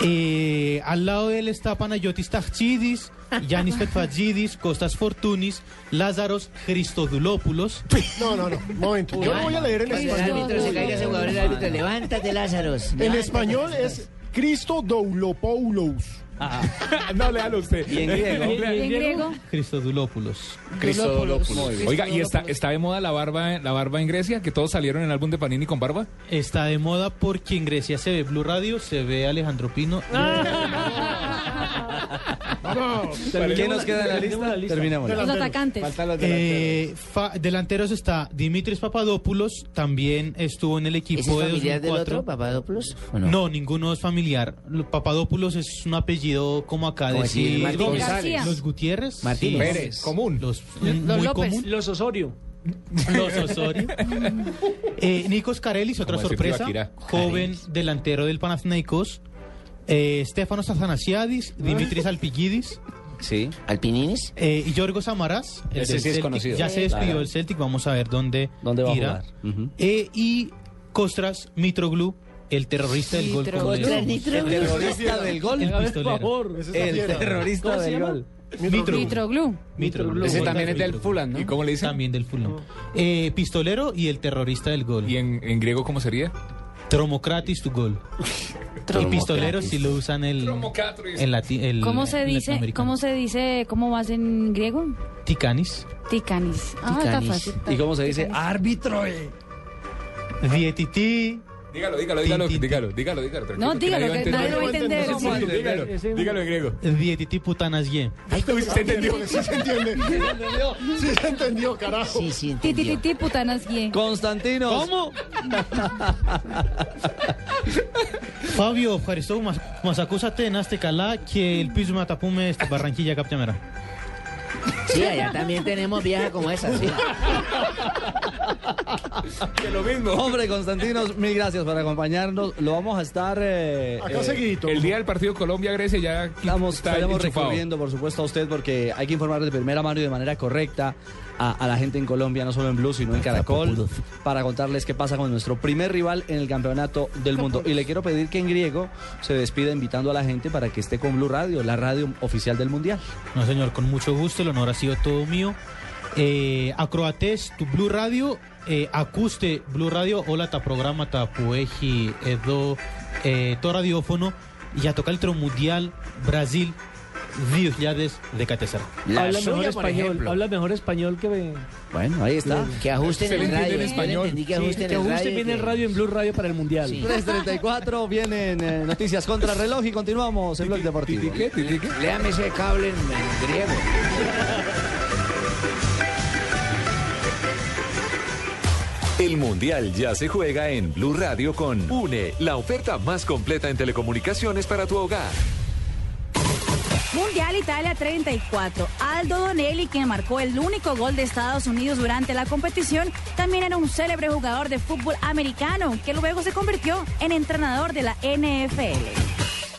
Eh, al lado de él está Panayotis Tachidis, Yanis Petfagidis, Costas Fortunis, Lázaros Christodulopoulos. No, no, no. Momento. Yo lo voy a leer en Cuando el árbitro se español. caiga ese jugador, el árbitro, levántate, Lázaros. En español es Cristo No, léalo usted. Y en griego. En griego. Oiga, ¿y está, está de moda la barba, la barba en Grecia? ¿Que todos salieron en el álbum de Panini con barba? Está de moda porque en Grecia se ve Blue Radio, se ve Alejandro Pino. No, ¿Quién nos queda en la lista? Terminamos. Los atacantes. Eh, fa- delanteros está Dimitris Papadopoulos, también estuvo en el equipo ¿Ese es de familiar del 2004. otro, Papadopoulos? ¿o No? no? ninguno es familiar. Lo- Papadopoulos es un apellido como acá ¿Cómo decir, los Gutiérrez, Martínez. Sí, Pérez. Común. los, Los muy López. común. Los Osorio. Los Osorio. Eh, Nikos Karelis, otra sorpresa, joven delantero del Panathinaikos. Eh, Stefanos Athanasiadis, Dimitris Alpigidis Sí. ¿Alpininis? eh, y Yorgos Samaras. el Ese del sí es conocido. Ya se despidió Claro. del Celtic, vamos a ver dónde, ¿Dónde va a jugar? Eh, y Kostras Mitroglou, el terrorista del gol. como. El terrorista del gol. El Por pistolero. favor. Ese está El terrorista ¿Cómo se del gol. Mitroglou. Mitroglou. Mitroglou. Ese también es del. Fulham, ¿no? ¿Y cómo le dicen? También del Fulham. Eh, pistolero y el terrorista del gol. ¿Y en, en griego cómo sería? Tromocratis tu gol. Y pistolero si lo usan el, en lati- el- ¿Cómo se dice? ¿Cómo se dice? ¿Cómo vas en griego? Ticanis. Ticanis. Ah, está fácil. está ¿Y cómo se dice? Árbitro. eh. Dietiti. Dígalo, dígalo, dígalo, dígalo, dígalo, dígalo. No, dígalo, que nadie lo va a entender. Dígalo, dígalo en griego. Dietiti putanasye. Se entendió, sí se entiende. Sí se entendió, sí se entendió, carajo. Sí, sí entendió. Tititi putanasye. Constantino. ¿Cómo? Fabio, Jarizou, Mazacusa, Tenaste Calá, que el piso matapume, Barranquilla, Captamera. Sí, allá también tenemos viejas como esa, sí. Que lo mismo. Hombre, Constantinos, mil gracias por acompañarnos. Lo vamos a estar. eh, Acá eh, seguidito. El día del partido Colombia-Grecia ya Estamos, está estaremos recurriendo, por supuesto, a usted porque hay que informar de primera mano y de manera correcta a, la gente en Colombia, no solo en Blue, sino en Caracol, para contarles qué pasa con nuestro primer rival en el campeonato del mundo. Y le quiero pedir que en griego se despida invitando a la gente para que esté con Blue Radio, la radio oficial del Mundial. No, señor, con mucho gusto, el honor ha sido todo mío. Eh, Acroates, tu Blue Radio, eh, acuste Blue Radio, hola ta programa ta pueji, edo, eh, to radiófono, y a tocar el mundial Brasil 10 llaves de Catezar. Habla mejor, español, habla mejor español que... Bueno, ahí está. Que ajusten el radio. En español. Que ajusten, radio, bien el radio en Blue Radio para el Mundial. Sí. 3.34, vienen eh, noticias contra reloj y continuamos en Blog Deportivo. ¿Titique? ¿Titique? Léame ese cable en griego. El Mundial ya se juega en Blue Radio con UNE, la oferta más completa en telecomunicaciones para tu hogar. Mundial Italia 34. Aldo Donelli, quien marcó el único gol de Estados Unidos durante la competición, también era un célebre jugador de fútbol americano, que luego se convirtió en entrenador de la NFL.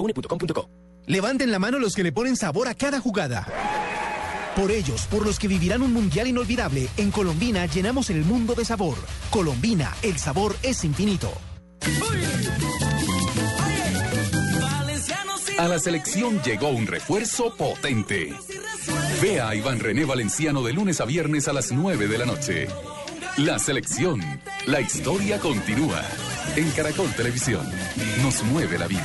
www.une.com.co. Levanten la mano los que le ponen sabor a cada jugada. Por ellos, por los que vivirán un mundial inolvidable, en Colombina llenamos el mundo de sabor. Colombina, el sabor es infinito. A la selección llegó un refuerzo potente. Ve a Iván René Valenciano de lunes a viernes a las 9 de la noche. La selección. La historia continúa. En Caracol Televisión. Nos mueve la vida.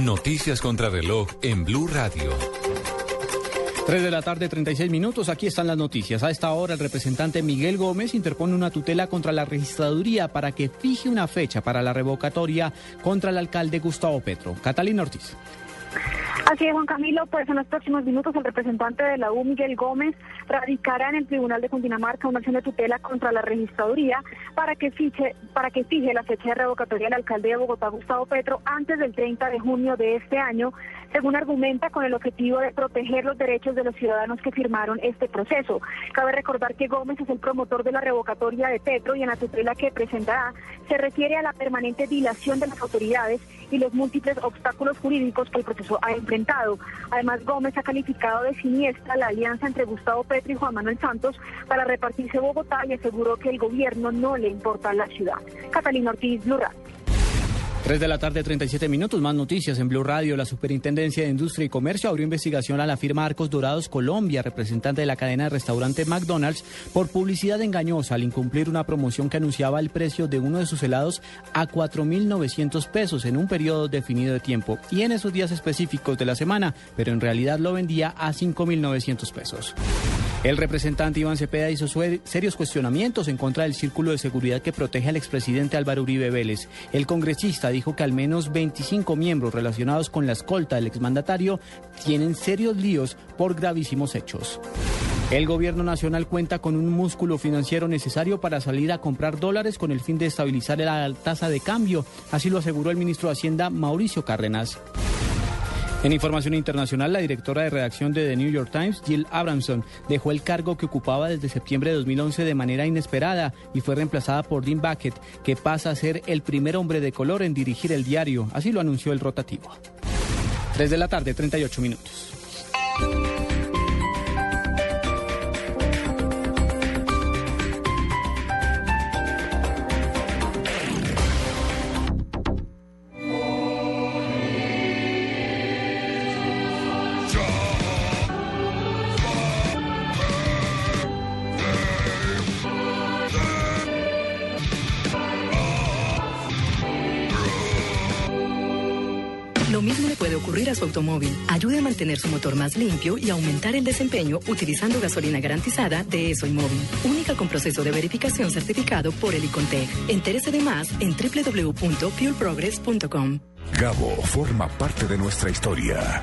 Noticias contra reloj en Blue Radio. 3 de la tarde, 36 minutos. Aquí están las noticias. A esta hora, el representante Miguel Gómez interpone una tutela contra la registraduría para que fije una fecha para la revocatoria contra el alcalde Gustavo Petro. Catalina Ortiz. Así es, Juan Camilo, pues en los próximos minutos el representante de la U, Miguel Gómez, radicará en el Tribunal de Cundinamarca una acción de tutela contra la registraduría para que fiche, para que fije la fecha de revocatoria del alcalde de Bogotá, Gustavo Petro, antes del 30 de junio de este año, según argumenta con el objetivo de proteger los derechos de los ciudadanos que firmaron este proceso. Cabe recordar que Gómez es el promotor de la revocatoria de Petro y en la tutela que presentará se refiere a la permanente dilación de las autoridades y los múltiples obstáculos jurídicos que el proceso ha enfrentado. Además, Gómez ha calificado de siniestra la alianza entre Gustavo Petro y Juan Manuel Santos para repartirse Bogotá y aseguró que el gobierno no le importa la ciudad. Catalina Ortiz, Blue 3 de la tarde, 37 minutos. Más noticias en Blue Radio. La Superintendencia de Industria y Comercio abrió investigación a la firma Arcos Dorados Colombia, representante de la cadena de restaurante McDonald's, por publicidad engañosa al incumplir una promoción que anunciaba el precio de uno de sus helados a 4.900 pesos en un periodo definido de tiempo y en esos días específicos de la semana, pero en realidad lo vendía a 5.900 pesos. El representante Iván Cepeda hizo serios cuestionamientos en contra del círculo de seguridad que protege al expresidente Álvaro Uribe Vélez. El congresista dijo que al menos 25 miembros relacionados con la escolta del exmandatario tienen serios líos por gravísimos hechos. El gobierno nacional cuenta con un músculo financiero necesario para salir a comprar dólares con el fin de estabilizar la tasa de cambio, así lo aseguró el ministro de Hacienda Mauricio Cárdenas. En información internacional, la directora de redacción de The New York Times, Jill Abramson, dejó el cargo que ocupaba desde septiembre de 2011 de manera inesperada y fue reemplazada por Dean Bucket, que pasa a ser el primer hombre de color en dirigir el diario. Así lo anunció el rotativo. 3 de la tarde, 38 minutos. Mantener su motor más limpio y aumentar el desempeño utilizando gasolina garantizada de ESO Móvil. Única con proceso de verificación certificado por el Icontec. Entérese de más en www.fuelprogress.com. Gabo forma parte de nuestra historia.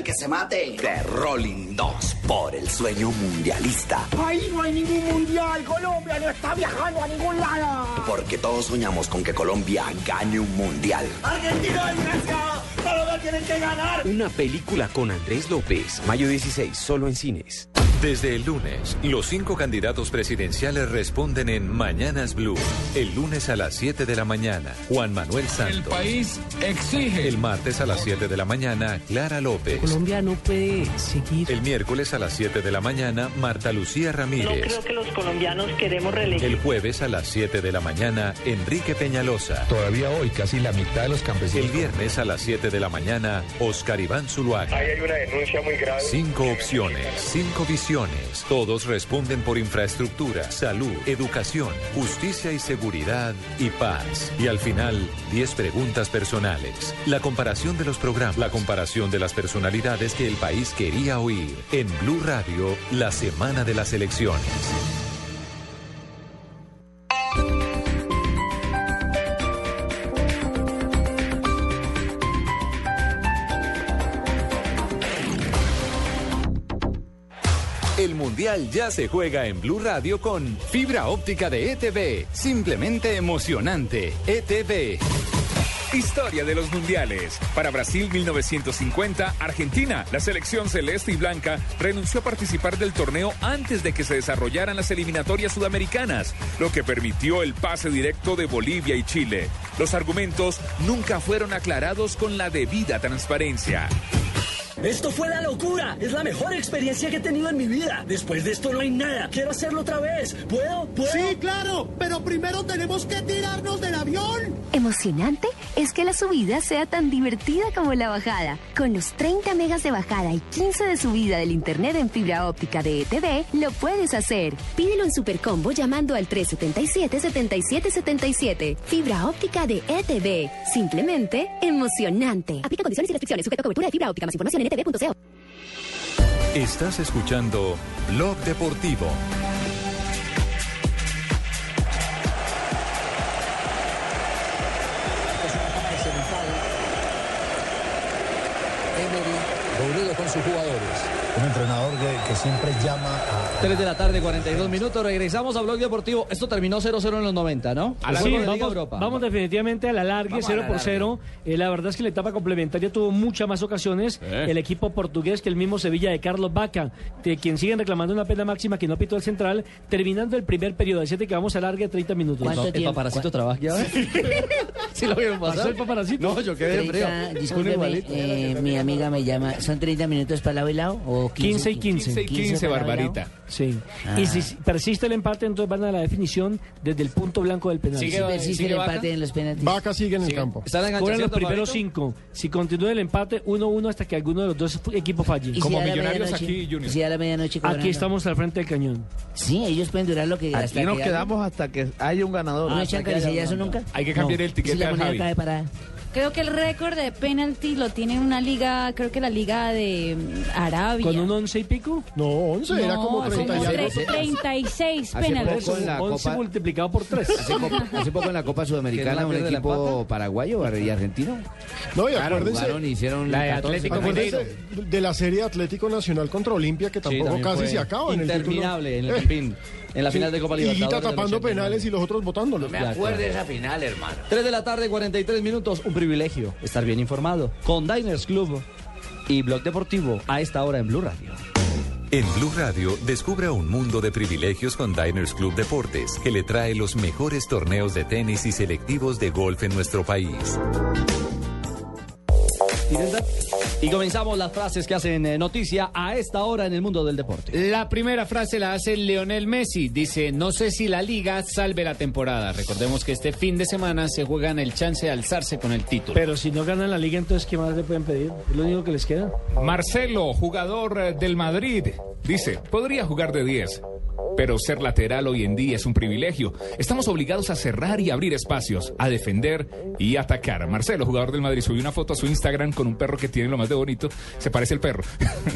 que se mate. The Rolling Dogs por el sueño mundialista. Ahí no hay ningún mundial. Colombia no está viajando a ningún lado. Porque todos soñamos con que Colombia gane un mundial. Argentina, desgraciado. Todos tienen que ganar. Una película con Andrés López. Mayo 16, solo en cines. Desde el lunes, los cinco candidatos presidenciales responden en Mañanas Blue. El lunes a las 7 de la mañana, Juan Manuel Santos. El país exige. El martes a las 7 de la mañana, Clara López. Colombia no puede seguir. El miércoles a las 7 de la mañana, Marta Lucía Ramírez. No creo que los colombianos queremos reelegir. El jueves a las 7 de la mañana, Enrique Peñalosa. Todavía hoy casi la mitad de los campesinos. El viernes a las 7 de la mañana, Oscar Iván Zuluaga. Ahí hay una denuncia muy grave. Cinco opciones, cinco visiones todos responden por infraestructura, salud, educación, justicia y seguridad y paz. Y al final, 10 preguntas personales. La comparación de los programas, la comparación de las personalidades que el país quería oír. En Blue Radio, la semana de las elecciones. Ya se juega en Blue Radio con fibra óptica de ETV. Simplemente emocionante. ETV. Historia de los Mundiales. Para Brasil 1950, Argentina, la selección celeste y blanca, renunció a participar del torneo antes de que se desarrollaran las eliminatorias sudamericanas, lo que permitió el pase directo de Bolivia y Chile. Los argumentos nunca fueron aclarados con la debida transparencia. Esto fue la locura. Es la mejor experiencia que he tenido en mi vida. Después de esto no hay nada. Quiero hacerlo otra vez. ¿Puedo? ¿Puedo? Sí, claro. Pero primero tenemos que tirarnos del avión. Emocionante es que la subida sea tan divertida como la bajada. Con los 30 megas de bajada y 15 de subida del internet en fibra óptica de ETV, lo puedes hacer. Pídelo en Supercombo llamando al 377-7777. Fibra óptica de ETV. Simplemente emocionante. Aplica condiciones y restricciones. Sujeto a cobertura de fibra óptica. Más información en Estás escuchando Blog Deportivo. Emery reunido con sus jugadores. Un entrenador que, que siempre llama a... 3 de la tarde, 42 minutos. Regresamos a Blog Deportivo. Esto terminó 0-0 en los 90, ¿no? Sí, Juego de Liga vamos, Europa. vamos definitivamente a la larga, Vamos a 0 la por larga. 0. Eh, la verdad es que la etapa complementaria tuvo muchas más ocasiones. Eh. El equipo portugués que el mismo Sevilla de Carlos Vaca, de quien siguen reclamando una pena máxima que no pitó el central, terminando el primer periodo. Así que vamos a larga de 30 minutos. ¿Cuánto ¿El tiempo? paparacito trabaja ya? ¿Sí lo vieron pasar? ¿Pasó el paparacito? No, yo quedé frío. 30, Uno discúlpeme, eh, mi amiga me llama. ¿Son 30 minutos para lado y lado? ¿O 15 y 15. 15 y 15, para Barbarita. lado. Sí. Ah. Y si persiste el empate, entonces van a la definición desde el punto blanco del penal. ¿Sigue- Si persiste sigue el Vaca? empate en los penaltis. Vaca sigue en el campo. Cobran los primeros cinco. Si continúa el empate, 1-1 hasta que alguno de los dos equipos falle. ¿Y si a la medianoche? ¿Y si a la medianoche Aquí estamos al frente del cañón. Sí, ellos pueden durar lo que hasta Aquí nos que quedamos hasta que haya un ganador. ¿No echan caricellazo nunca? Hay que cambiar No. el tiquete Si la al Javi. Creo que el récord de penalti lo tiene una liga, creo que la liga de mm, Arabia. ¿Con un 11 y pico? No, 11, era como No, 30 y como algo. tre- 36 Hace penaltis. poco en la 11 Copa- multiplicado por 3. Hace, copa- hace poco en la Copa Sudamericana ¿Que no un equipo paraguayo y argentino. No, y Claro, acuérdense. jugaron hicieron La de 14 Atlético de la serie Atlético Nacional contra Olimpia, que tampoco también casi fue se acaba en el interminable en el Eh, Campín, en la final de Copa Libertadores del tapando 89. penales y los otros votándolos. Me acuerdo de esa final, hermano. 3 de la tarde, 43 minutos. Un privilegio estar bien informado con Diners Club y Blog Deportivo a esta hora en Blue Radio. En Blue Radio, descubra un mundo de privilegios con Diners Club Deportes, que le trae los mejores torneos de tenis y selectivos de golf en nuestro país. Y comenzamos las frases que hacen eh, noticia a esta hora en el mundo del deporte. La primera frase la hace Leonel Messi. Dice, no sé si la liga salve la temporada. Recordemos que este fin de semana se juegan el chance de alzarse con el título. Pero si no ganan la liga, entonces ¿qué más le pueden pedir? Es lo único que les queda. Marcelo, jugador eh, del Madrid, dice, podría jugar de 10, pero ser lateral hoy en día es un privilegio. Estamos obligados a cerrar y abrir espacios, a defender y atacar. Marcelo, jugador del Madrid, subió una foto a su Instagram con un perro que tiene lo más de bonito. Se parece al perro.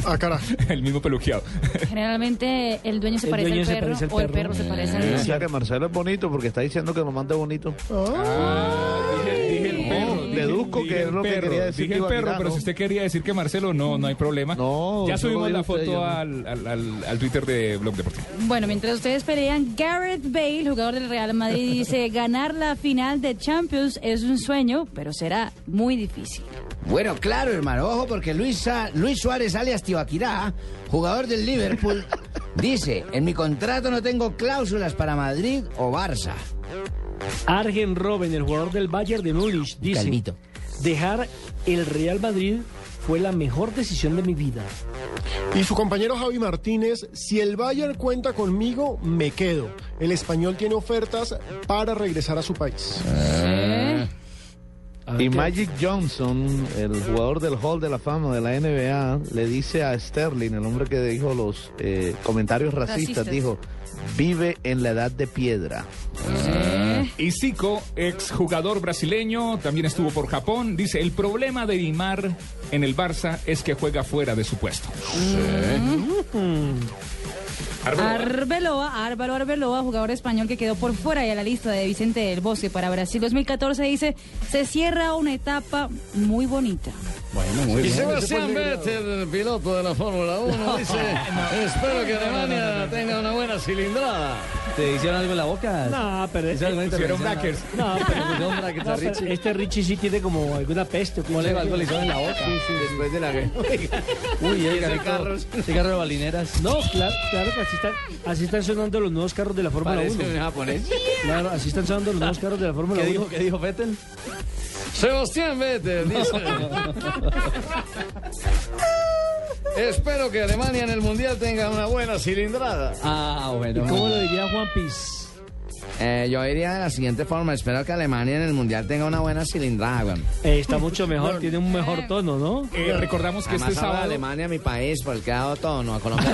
Ah, carajo. el mismo peluqueado. Generalmente el dueño se El parece dueño al se perro parece al o el perro. perro se parece O al sea que Marcelo es bonito porque está diciendo que lo manda bonito. Dije el perro. Deduzco que el es lo que perro, quería decir Dije el perro, pero ¿no? si usted quería decir que Marcelo, no, no hay problema. No, ya subimos la foto al, al- al- al Twitter de Blog Deportivo. Bueno, mientras ustedes pelean, Garrett Bale, jugador del Real Madrid, dice, ganar la final de Champions es un sueño, pero será muy difícil. Bueno, claro, hermano. Ojo, porque Luis, Luis Suárez, alias Tibaquirá, jugador del Liverpool, dice: En mi contrato no tengo cláusulas para Madrid o Barça. Arjen Robben, el jugador del Bayern de Múnich, dice, Calvito. dejar el Real Madrid fue la mejor decisión de mi vida. Y su compañero Javi Martínez, si el Bayern cuenta conmigo, me quedo. El español tiene ofertas para regresar a su país. Y Magic Johnson, el jugador del Hall de la Fama de la NBA, le dice a Sterling, el hombre que dijo los eh, comentarios racistas, Racistas. dijo, vive en la edad de piedra. Y Zico, exjugador brasileño, también estuvo por Japón. Dice, el problema de Neymar en el Barça es que juega fuera de su puesto. Arbeloa, Álvaro Arbeloa, jugador español que quedó por fuera de la lista de Vicente del Bosque para Brasil 2014, dice, se cierra una etapa muy bonita. Bueno, Y Sebastián Vettel, piloto de la Fórmula 1, dice, espero que Alemania tenga una buena cilindrada. ¿Te hicieron algo en la boca? No, pero ¿Hicieron intervención? brackets. No, pero, este Richie sí tiene como alguna peste. ¿Cómo le va algo le hicieron en la boca? Después de la Uy, el carro de balineras. No, claro, claro que así están, así están sonando los nuevos carros de la Fórmula 1. Parece un japonés. Claro, así están sonando los nuevos carros de la Fórmula ¿Qué 1. dijo, ¿Qué dijo Vettel? Sebastián Vettel dice, espero que Alemania en el Mundial tenga una buena cilindrada. Ah, bueno. ¿Cómo lo diría Juan Piz? Eh, yo diría de la siguiente forma, espero que Alemania en el Mundial tenga una buena cilindrada, weón. Eh, está mucho mejor, tiene un mejor tono, ¿no? Eh, recordamos que Además, este de sábado... Alemania, mi país, por el que ha dado tono, a Colombia.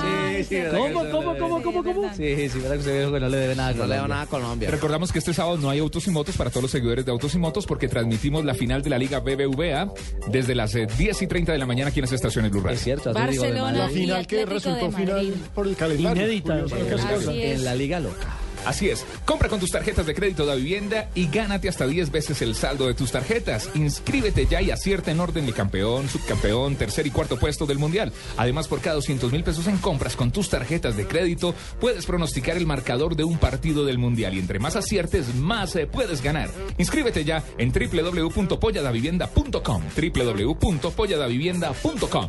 sí, sí, ¿verdad ¿Cómo, cómo, cómo, cómo, cómo? Sí, sí, verdad que usted dijo que no le debe nada a No le Colombia. nada a Colombia. Recordamos que este sábado no hay autos y motos para todos los seguidores de autos y motos porque transmitimos la final de la Liga BBVA desde las eh, 10 y 30 de la mañana aquí en las estaciones Blue Radio. Es cierto, de Barcelona La final que resultó de final por el calendario. Inédita, así. En la Liga Loca. Así es, compra con tus tarjetas de crédito de vivienda y gánate hasta 10 veces el saldo de tus tarjetas. Inscríbete ya y acierta en orden de campeón, subcampeón, tercer y cuarto puesto del Mundial. Además, por cada 200 mil pesos en compras con tus tarjetas de crédito, puedes pronosticar el marcador de un partido del Mundial. Y entre más aciertes, más eh, puedes ganar. Inscríbete ya en www.polladavivienda.com www.polladavivienda.com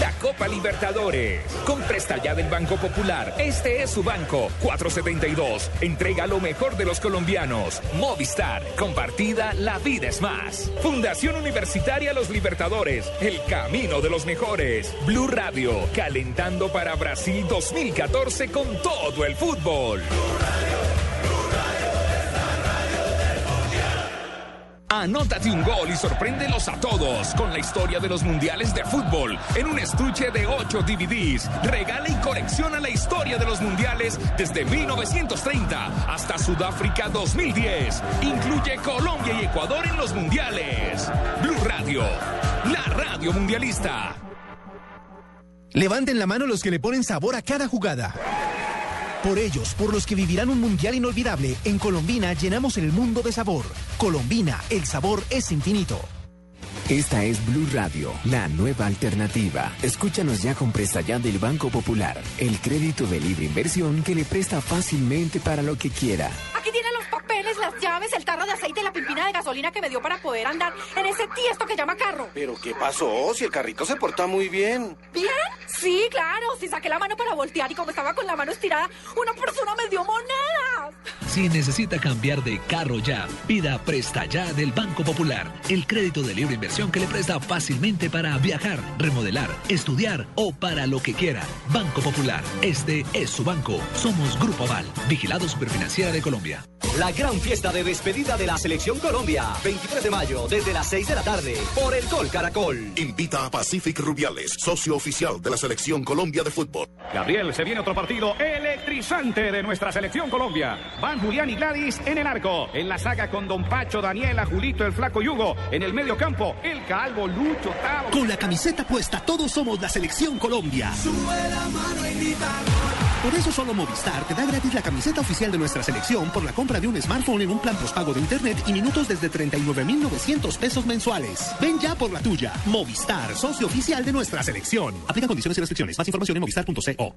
La Copa Libertadores. Con Presta Ya del Banco Popular. Este es su banco. 472. Entrega lo mejor de los colombianos. Movistar. Compartida, la vida es más. Fundación Universitaria Los Libertadores. El camino de los mejores. Blue Radio. Calentando para Brasil 2014 con todo el fútbol. Anótate un gol y sorpréndelos a todos con la historia de los mundiales de fútbol en un estuche de 8 DVDs. Regala y colecciona la historia de los mundiales desde 1930 hasta Sudáfrica 2010. Incluye Colombia y Ecuador en los mundiales. Blue Radio, la radio mundialista. Levanten la mano los que le ponen sabor a cada jugada. Por ellos, por los que vivirán un mundial inolvidable, en Colombina llenamos el mundo de sabor. Colombina, el sabor es infinito. Esta es Blue Radio, la nueva alternativa. Escúchanos ya con Presta Ya del Banco Popular, el crédito de libre inversión que le presta fácilmente para lo que quiera. Aquí tienen los papeles, las llaves, el tarro de aceite y la pimpina de gasolina que me dio para poder andar en ese tiesto que llama carro. ¿Pero qué pasó? Si el carrito se porta muy bien. ¿Bien? Sí, claro. Si saqué la mano para voltear y como estaba con la mano estirada, una persona me dio monedas. Si necesita cambiar de carro ya, pida Presta Ya del Banco Popular, el crédito de libre inversión que le presta fácilmente para viajar, remodelar, estudiar o para lo que quiera. Banco Popular, este es su banco. Somos Grupo Aval, vigilado Superfinanciera de Colombia. La gran fiesta de despedida de la Selección Colombia, 23 de mayo, desde las 6 de la tarde, por el Gol Caracol. Invita a Pacific Rubiales, socio oficial de la Selección Colombia de Fútbol. Gabriel, se viene otro partido electrizante de nuestra selección Colombia. Van Julián y Gladys en el arco. En la saga con Don Pacho, Daniela, Julito, el Flaco y Hugo. En el medio campo, el Calvo, Lucho, Tavo. Con la camiseta puesta, todos somos la selección Colombia. Por eso solo Movistar te da gratis la camiseta oficial de nuestra selección por la compra de un smartphone en un plan postpago de internet y minutos desde 39,900 pesos mensuales. Ven ya por la tuya. Movistar, socio oficial de nuestra selección. Aplica condiciones y restricciones. Más información en movistar.co.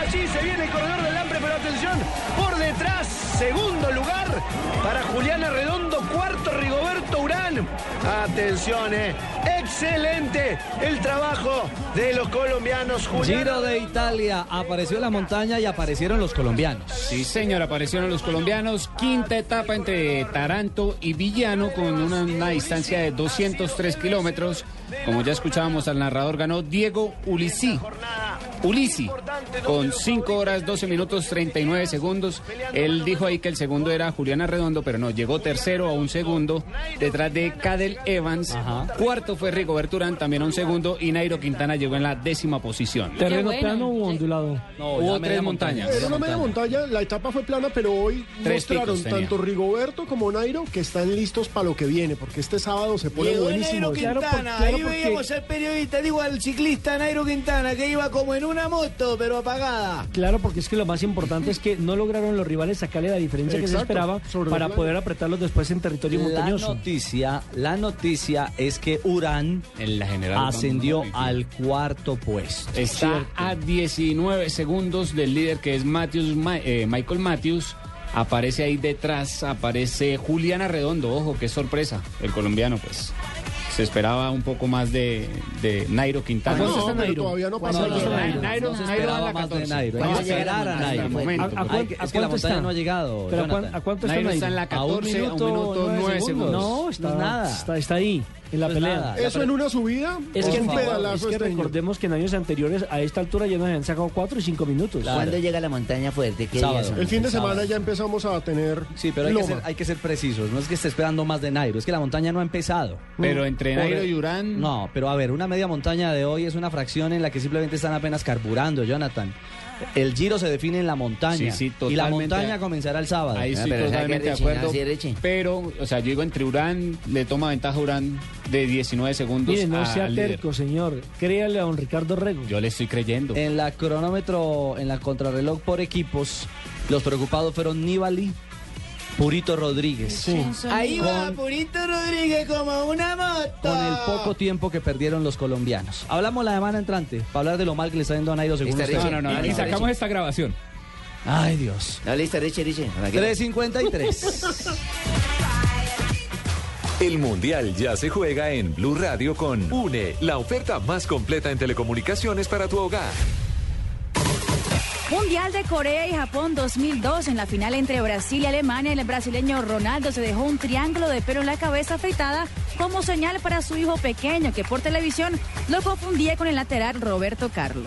Allí se viene el corredor del hambre, pero atención, por detrás, segundo lugar para Juliana Redondo, cuarto Rigoberto Urán. Atención, eh. excelente el trabajo de los colombianos. Juliana Giro de Italia, apareció la montaña y aparecieron los colombianos. Sí, señor, aparecieron los colombianos. Quinta etapa entre Taranto y Villano con una, una distancia de 203 kilómetros. Como ya escuchábamos al narrador, ganó Diego Ulisí. Ulisi, con 5 horas 12 minutos 39 segundos. Él dijo ahí que el segundo era Julián Arredondo, pero no, llegó tercero a un segundo, detrás de Cadel Evans. Cuarto fue Rigoberto Urán, también a un segundo, y Nairo Quintana llegó en la décima posición. ¿Terreno plano o ondulado? Hubo tres montañas. Era una media montaña, la etapa fue plana, pero hoy Tres mostraron tanto Rigoberto como Nairo que están listos para lo que viene, porque este sábado se pone buenísimo. Nairo Quintana, ahí veíamos al periodista, digo al ciclista Nairo Quintana, que iba como en una moto, pero apagada. Claro, porque es que lo más importante es que no lograron los rivales sacarle la diferencia que se esperaba sobre para la poder apretarlos después en territorio La montañoso. noticia, la noticia es que Urán general ascendió al cuarto puesto. Está a 19 segundos del líder que es Matthews, Ma- eh, Michael Matthews. Aparece ahí detrás, aparece Julián Arredondo, ojo, qué sorpresa, el colombiano pues. Se esperaba un poco más de, de Nairo Quintana. ¿A está No, pero Nairo? todavía no pasa ¿Cuánto nada. está Nairo, No Nairo, se Nairo esperaba en la más de 14. Nairo. Vamos Hay a esperar a Nairo. momento, ¿A- a cuánto- es que la montaña no ha llegado, ¿Pero a, a cuánto está Nairo Nairo? está en la A un 14, a un minuto, nueve segundos. No, está, No es nada. Está, está ahí, en la pelea. nada. ¿Eso en una subida? Es ¿O que, un pedalazo es que este recordemos que en años anteriores a esta altura ya nos habían sacado 4 y 5 minutos. ¿Cuándo llega la montaña fuerte? ¿Qué Sábado. El fin de Sábado. semana ya empezamos a tener Sí, pero hay que, ser, hay que ser precisos. No es que esté esperando más de Nairo, es que la montaña no ha empezado. Pero entre Nairo y Urán. No, pero a ver, una media montaña de hoy es una fracción en la que simplemente están apenas carburando, Jonathan. El giro se define en la montaña. Sí, sí, y la totalmente. montaña comenzará el sábado. Ahí Ah, esa totalmente de acuerdo. Sí. Pero, o sea, yo digo entre Urán, le toma ventaja a Urán de 19 segundos. Mire, no sea líder. terco, señor. Créale a don Ricardo Rego. Yo le estoy creyendo. En la cronómetro, en la contrarreloj por equipos, los preocupados fueron Nibali, Purito Rodríguez. Ahí va Purito Rodríguez como una moto. Con el poco tiempo que perdieron los colombianos. Hablamos la semana entrante para hablar de lo mal que le está yendo a Nairo según usted. No, no, no, Y sacamos esta grabación. Ay, Dios. No, listo, Richie, Richie. Aquí. 353. El Mundial ya se juega en Blue Radio con UNE, la oferta más completa en telecomunicaciones para tu hogar. Mundial de Corea y Japón 2002. En la final entre Brasil y Alemania, el brasileño Ronaldo se dejó un triángulo de pelo en la cabeza afeitada como señal para su hijo pequeño, que por televisión lo confundía con el lateral Roberto Carlos.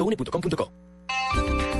www.une.com.co.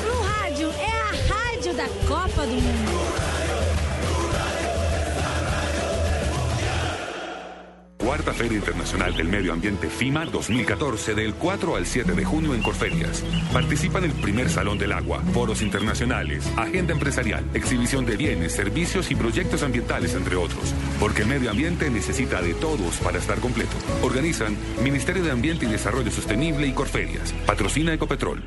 Blue Rádio é a rádio da Copa do Mundo. Cuarta Feria Internacional del Medio Ambiente FIMA 2014 del 4 al 7 de junio en Corferias. Participa en el primer Salón del Agua, foros internacionales, agenda empresarial, exhibición de bienes, servicios y proyectos ambientales, entre otros. Porque medio ambiente necesita de todos para estar completo. Organizan Ministerio de Ambiente y Desarrollo Sostenible y Corferias. Patrocina Ecopetrol.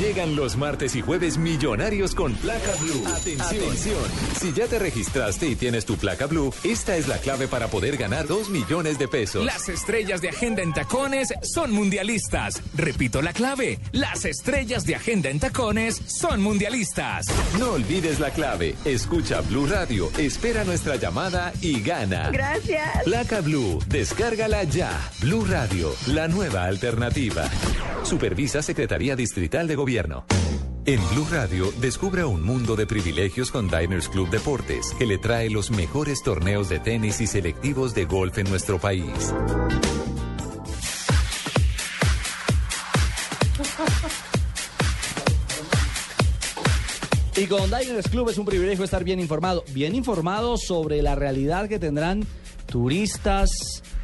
Llegan los martes y jueves millonarios con placa blue. Atención. Si ya te registraste y tienes tu placa blue, esta es la clave para poder ganar 2 millones de pesos. Las estrellas de Agenda en Tacones son mundialistas. Repito la clave. Las estrellas de Agenda en Tacones son mundialistas. No olvides la clave. Escucha Blue Radio, espera nuestra llamada y gana. Gracias. Placa Blue, descárgala ya. Blue Radio, la nueva alternativa. Supervisa Secretaría Distrital de Gobierno. En Blue Radio, descubra un mundo de privilegios con Diners Club Deportes, que le trae los mejores torneos de tenis y selectivos de golf en nuestro país. Y con Diners Club es un privilegio estar bien informado. Bien informado sobre la realidad que tendrán turistas,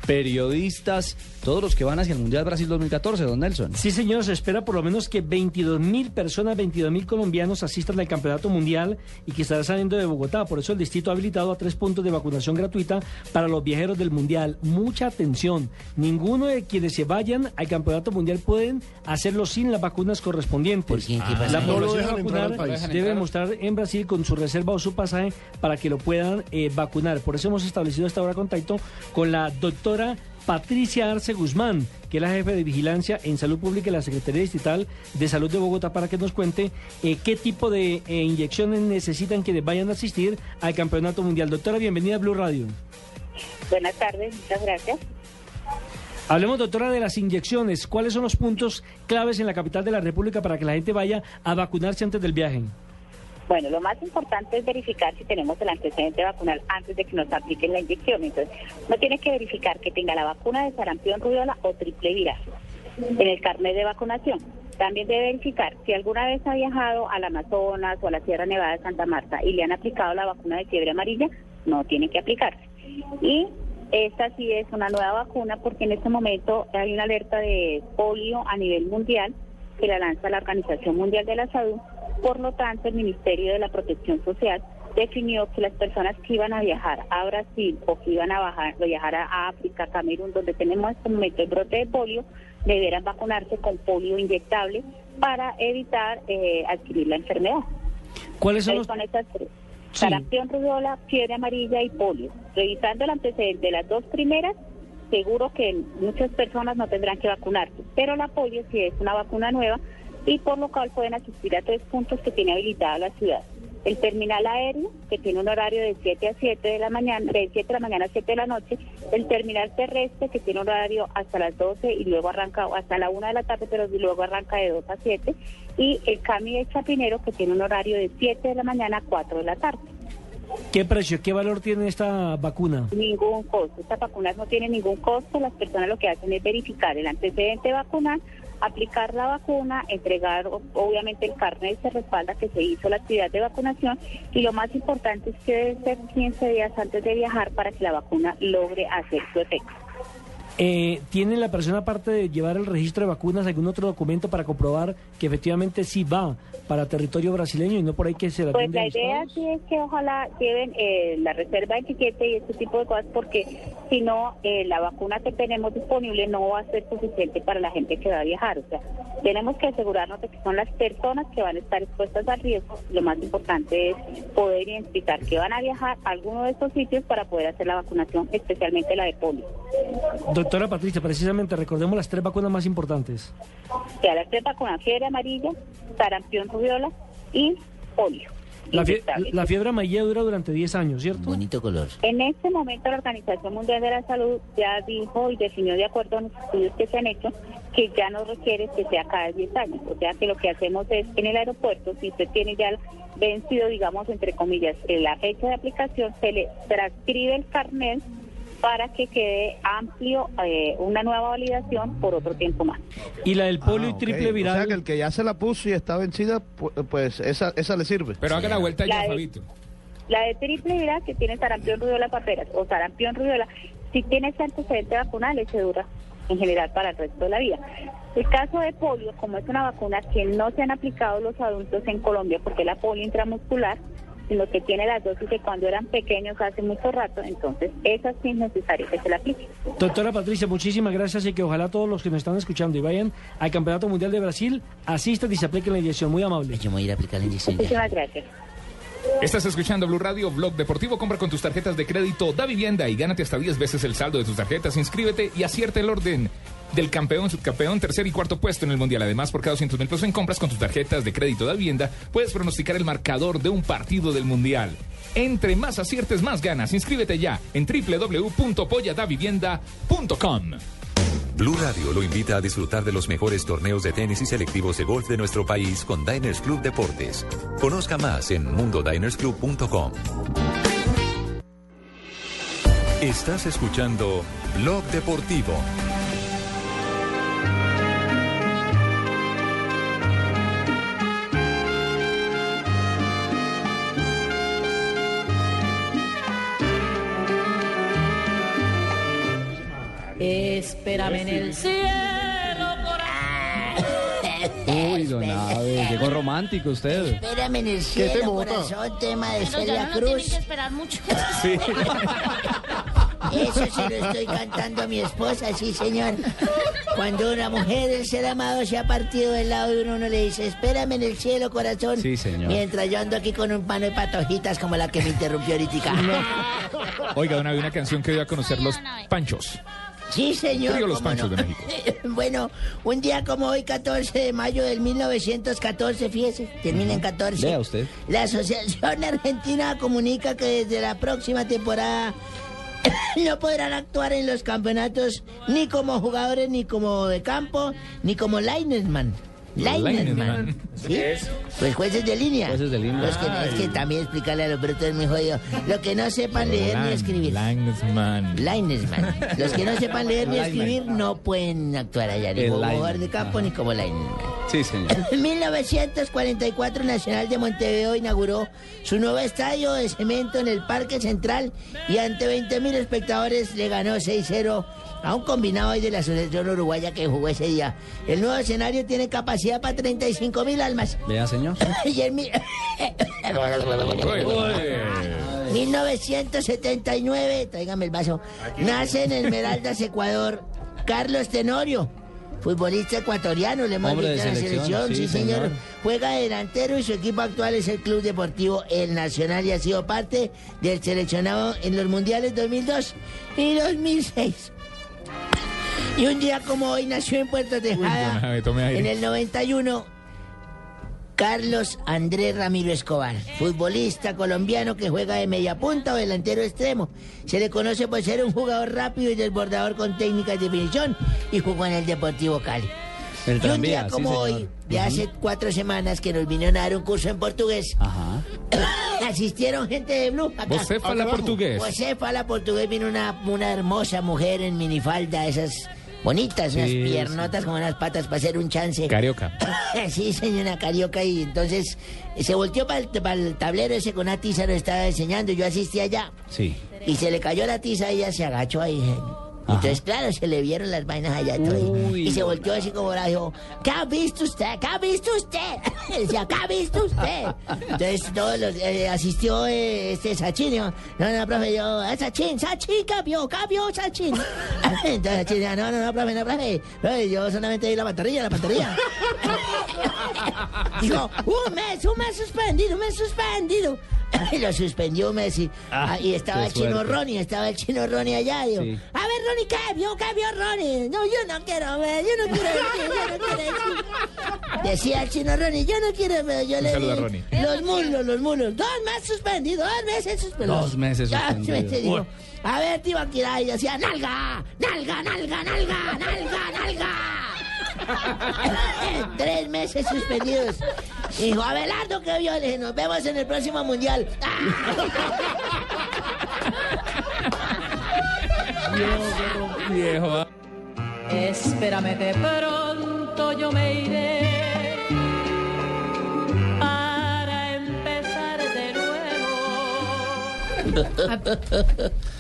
periodistas, todos los que van hacia el Mundial Brasil 2014, don Nelson. Sí, señor, se espera por lo menos que 22 mil personas, 22 mil colombianos asistan al Campeonato Mundial y que estará saliendo de Bogotá. Por eso el distrito ha habilitado a tres puntos de vacunación gratuita para los viajeros del Mundial. Mucha atención. Ninguno de quienes se vayan al Campeonato Mundial pueden hacerlo sin las vacunas correspondientes. pasa? La No población al vacunar debe mostrar en Brasil con su reserva o su pasaje para que lo puedan eh, vacunar. Por eso hemos establecido esta hora contacto con la doctora Patricia Arce Guzmán, que es la jefe de vigilancia en salud pública de la Secretaría Distrital de Salud de Bogotá, para que nos cuente eh, qué tipo de eh, inyecciones necesitan quienes vayan a asistir al Campeonato Mundial. Doctora, bienvenida a Blue Radio. Buenas tardes, muchas gracias. Hablemos, doctora, de las inyecciones. ¿Cuáles son los puntos claves en la capital de la República para que la gente vaya a vacunarse antes del viaje? Bueno, lo más importante es verificar si tenemos el antecedente vacunal antes de que nos apliquen la inyección. Entonces, uno tiene que verificar que tenga la vacuna de sarampión, rubiola o triple viral en el carnet de vacunación. También debe verificar si alguna vez ha viajado al Amazonas o a la Sierra Nevada de Santa Marta y le han aplicado la vacuna de fiebre amarilla, no tiene que aplicarse. Y esta sí es una nueva vacuna porque en este momento hay una alerta de polio a nivel mundial que la lanza la Organización Mundial de la Salud. Por lo tanto, el Ministerio de la Protección Social definió que las personas que iban a viajar a Brasil o que iban a bajar- viajar a África, Camerún, donde tenemos en este momento el brote de polio, deberán vacunarse con polio inyectable para evitar eh, adquirir la enfermedad. ¿Cuáles son los...? son estas tres. Sarampión, rubiola, fiebre amarilla y polio. Revisando el antecedente de las dos primeras, seguro que muchas personas no tendrán que vacunarse, pero la polio sí es una vacuna nueva y por lo cual pueden asistir a tres puntos que tiene habilitada la ciudad. El terminal aéreo, que tiene un horario de 7 a 7 de la mañana, de 7 de la mañana a 7 de la noche. El terminal terrestre, que tiene un horario hasta las 12 y luego arranca hasta la 1 de la tarde, pero luego arranca de 2 a 7. Y el CAMI de Chapinero, que tiene un horario de 7 de la mañana a 4 de la tarde. ¿Qué precio, qué valor tiene esta vacuna? Ningún costo. Estas vacunas no tienen ningún costo. Las personas lo que hacen es verificar el antecedente vacunal, aplicar la vacuna, entregar obviamente el carnet se respalda que se hizo la actividad de vacunación y lo más importante es que debe ser 15 días antes de viajar para que la vacuna logre hacer su efecto. Eh, ¿Tiene la persona, aparte de llevar el registro de vacunas, algún otro documento para comprobar que efectivamente sí va para territorio brasileño y no por ahí que se la Pues la idea estados? sí es que ojalá lleven eh, la reserva de etiquete y este tipo de cosas porque si no, eh, la vacuna que tenemos disponible no va a ser suficiente para la gente que va a viajar. O sea, tenemos que asegurarnos de que son las personas que van a estar expuestas al riesgo. Lo más importante es poder identificar que van a viajar a alguno de estos sitios para poder hacer la vacunación, especialmente la de polio. Doctora Patricia, precisamente recordemos las tres vacunas más importantes. Sea, las tres vacunas, fiebre amarilla, sarampión, rubiola y polio. La, fie- inyectable. la fiebre amarilla dura durante 10 años, ¿cierto? Bonito color. En este momento la Organización Mundial de la Salud ya dijo y definió de acuerdo a los estudios que se han hecho que ya no requiere que sea cada 10 años. O sea que lo que hacemos es en el aeropuerto, si usted tiene ya vencido, digamos, entre comillas, eh, la fecha de aplicación, se le transcribe el carnet para que quede amplio eh, una nueva validación por otro tiempo más. Y la del polio Ah, y ok. triple O viral. sea que el que ya se la puso y está vencida, pu- pues esa, esa le sirve. Pero haga la vuelta ya, Fabito. La de triple viral que tiene sarampión, rubiola, paperas o sarampión, rubiola, si tiene ese antecedente vacunal, ese dura en general para el resto de la vida. El caso de polio, como es una vacuna que no se han aplicado los adultos en Colombia, porque la polio intramuscular, sino que tiene las dosis de cuando eran pequeños hace mucho rato, entonces esa sí es necesario que se la aplique. Doctora Patricia, muchísimas gracias y que ojalá todos los que nos están escuchando y vayan al Campeonato Mundial de Brasil asistan y se apliquen la inyección. Muy amable. Yo me voy a ir a aplicar la inyección Muchísimas gracias. Estás escuchando Blue Radio, Blog Deportivo. Compra con tus tarjetas de crédito Da Vivienda y gánate hasta 10 veces el saldo de tus tarjetas. Inscríbete y acierta el orden del campeón, subcampeón, tercer y cuarto puesto en el Mundial. Además, por cada 200 mil pesos en compras con tus tarjetas de crédito Da Vivienda, puedes pronosticar el marcador de un partido del Mundial. Entre más aciertes, más ganas. Inscríbete ya en www.polladavivienda.com. Blue Radio lo invita a disfrutar de los mejores torneos de tenis y selectivos de golf de nuestro país con Diners Club Deportes. Conozca más en mundodinersclub.com. Estás escuchando Blog Deportivo. Espérame en el cielo, Uy, don Abe, llegó romántico usted. Espérame en el ¿Qué cielo, te corazón, tema de ya Celia no lo tiene Cruz. que esperar mucho. Sí. Eso sí lo estoy cantando a mi esposa, sí, señor. Cuando una mujer del ser amado se ha partido del lado de uno, uno le dice, espérame en el cielo, corazón. Sí, señor. Mientras yo ando aquí con un pano de patojitas como la que me interrumpió ahorita. Oiga, una, una canción que dio a conocer los Panchos. Sí, señor. Trío Los cómo Panchos no. de México. bueno, un día como hoy, 14 de mayo del 1914, fíjese, termina en 14. Vea usted. La Asociación Argentina comunica que desde la próxima temporada no podrán actuar en los campeonatos ni como jugadores, ni como de campo, ni como linesman. Linesman. Linesman. ¿Sí? Pues jueces de línea. Jueces de línea. Los que, es que también explicarle a los brutos es muy jodido. Lo que no sepan leer ni escribir. Linesman. Linesman. Los que no sepan leer ni Lineman. escribir no pueden actuar allá, ni como lineman. jugador de campo ni como lineman. Sí, señor. En 1944 Nacional de Montevideo inauguró su nuevo estadio de cemento en el Parque Central y ante 20.000 espectadores le ganó 6-0 a un combinado de la Asociación Uruguaya que jugó ese día. El nuevo escenario tiene capacidad para 35.000 almas. Vea, señor. y en mi- 1979, tráigame el vaso, nace en Esmeraldas, Ecuador, Carlos Tenorio, futbolista ecuatoriano, le hemos Hombre visto en la selección, sí, sí, señor. señor. Juega de delantero y su equipo actual es el Club Deportivo El Nacional y ha sido parte del seleccionado en los mundiales 2002 y 2006. Y un día como hoy nació en Puerto Tejada, tome aire. en el 91, Carlos Andrés Ramiro Escobar, futbolista colombiano que juega de media punta o delantero extremo. Se le conoce por ser un jugador rápido y desbordador con técnicas de definición y jugó en el Deportivo Cali. El y un día como hoy, de hace cuatro semanas que nos vinieron a dar un curso en portugués, Ajá. asistieron gente de Blue acá. ¿Vos fala Acá abajo. portugués? José fala portugués, vino una, una hermosa mujer en minifalda, esas bonitas, unas Sí, piernotas con unas patas para hacer un chance. Carioca. Sí, señora Carioca, y entonces eh, se volteó para el, tablero ese con una tiza, nos estaba enseñando, yo asistí allá, Sí. y se le cayó la tiza y ella se agachó ahí. Eh. Entonces, claro, se le vieron las vainas allá ahí. Y se volteó así como la dijo, ¿qué ha visto usted? ¿Qué ha visto usted? Decía, ¿qué ha visto usted? Entonces todos los, eh, asistió eh, este Sachin, dijo, no, no, profe, yo, "Ah, Sachin, Sachin. ¿Qué vio Sachin? Entonces Sachin dijo, no, no, no, profe, no, profe, profe, yo solamente di la pantorrilla, la pantorrilla. Dijo, un mes, un mes suspendido, un mes suspendido. Lo suspendió un mes y, ah, y estaba el chino. Ronnie, estaba el chino Ronnie allá. Digo, Sí. a ver, Ronnie. ¿Qué vio Ronnie? No, yo no quiero ver, yo no quiero decir, yo no quiero decir. Decía el chino Ronnie, yo no quiero ver, yo Un le saludo a di Ronnie. los muslos, los muslos, dos meses suspendido, dos meses suspendido. Dos meses Dos suspendido. meses, digo, a ver, y decía, nalga, nalga, nalga, nalga, nalga, nalga. Tres meses suspendidos. Dijo, Abelardo, que vio? Le dije, nos vemos en el próximo mundial. Viejo. ah. Espérame que pronto yo me iré para empezar de nuevo.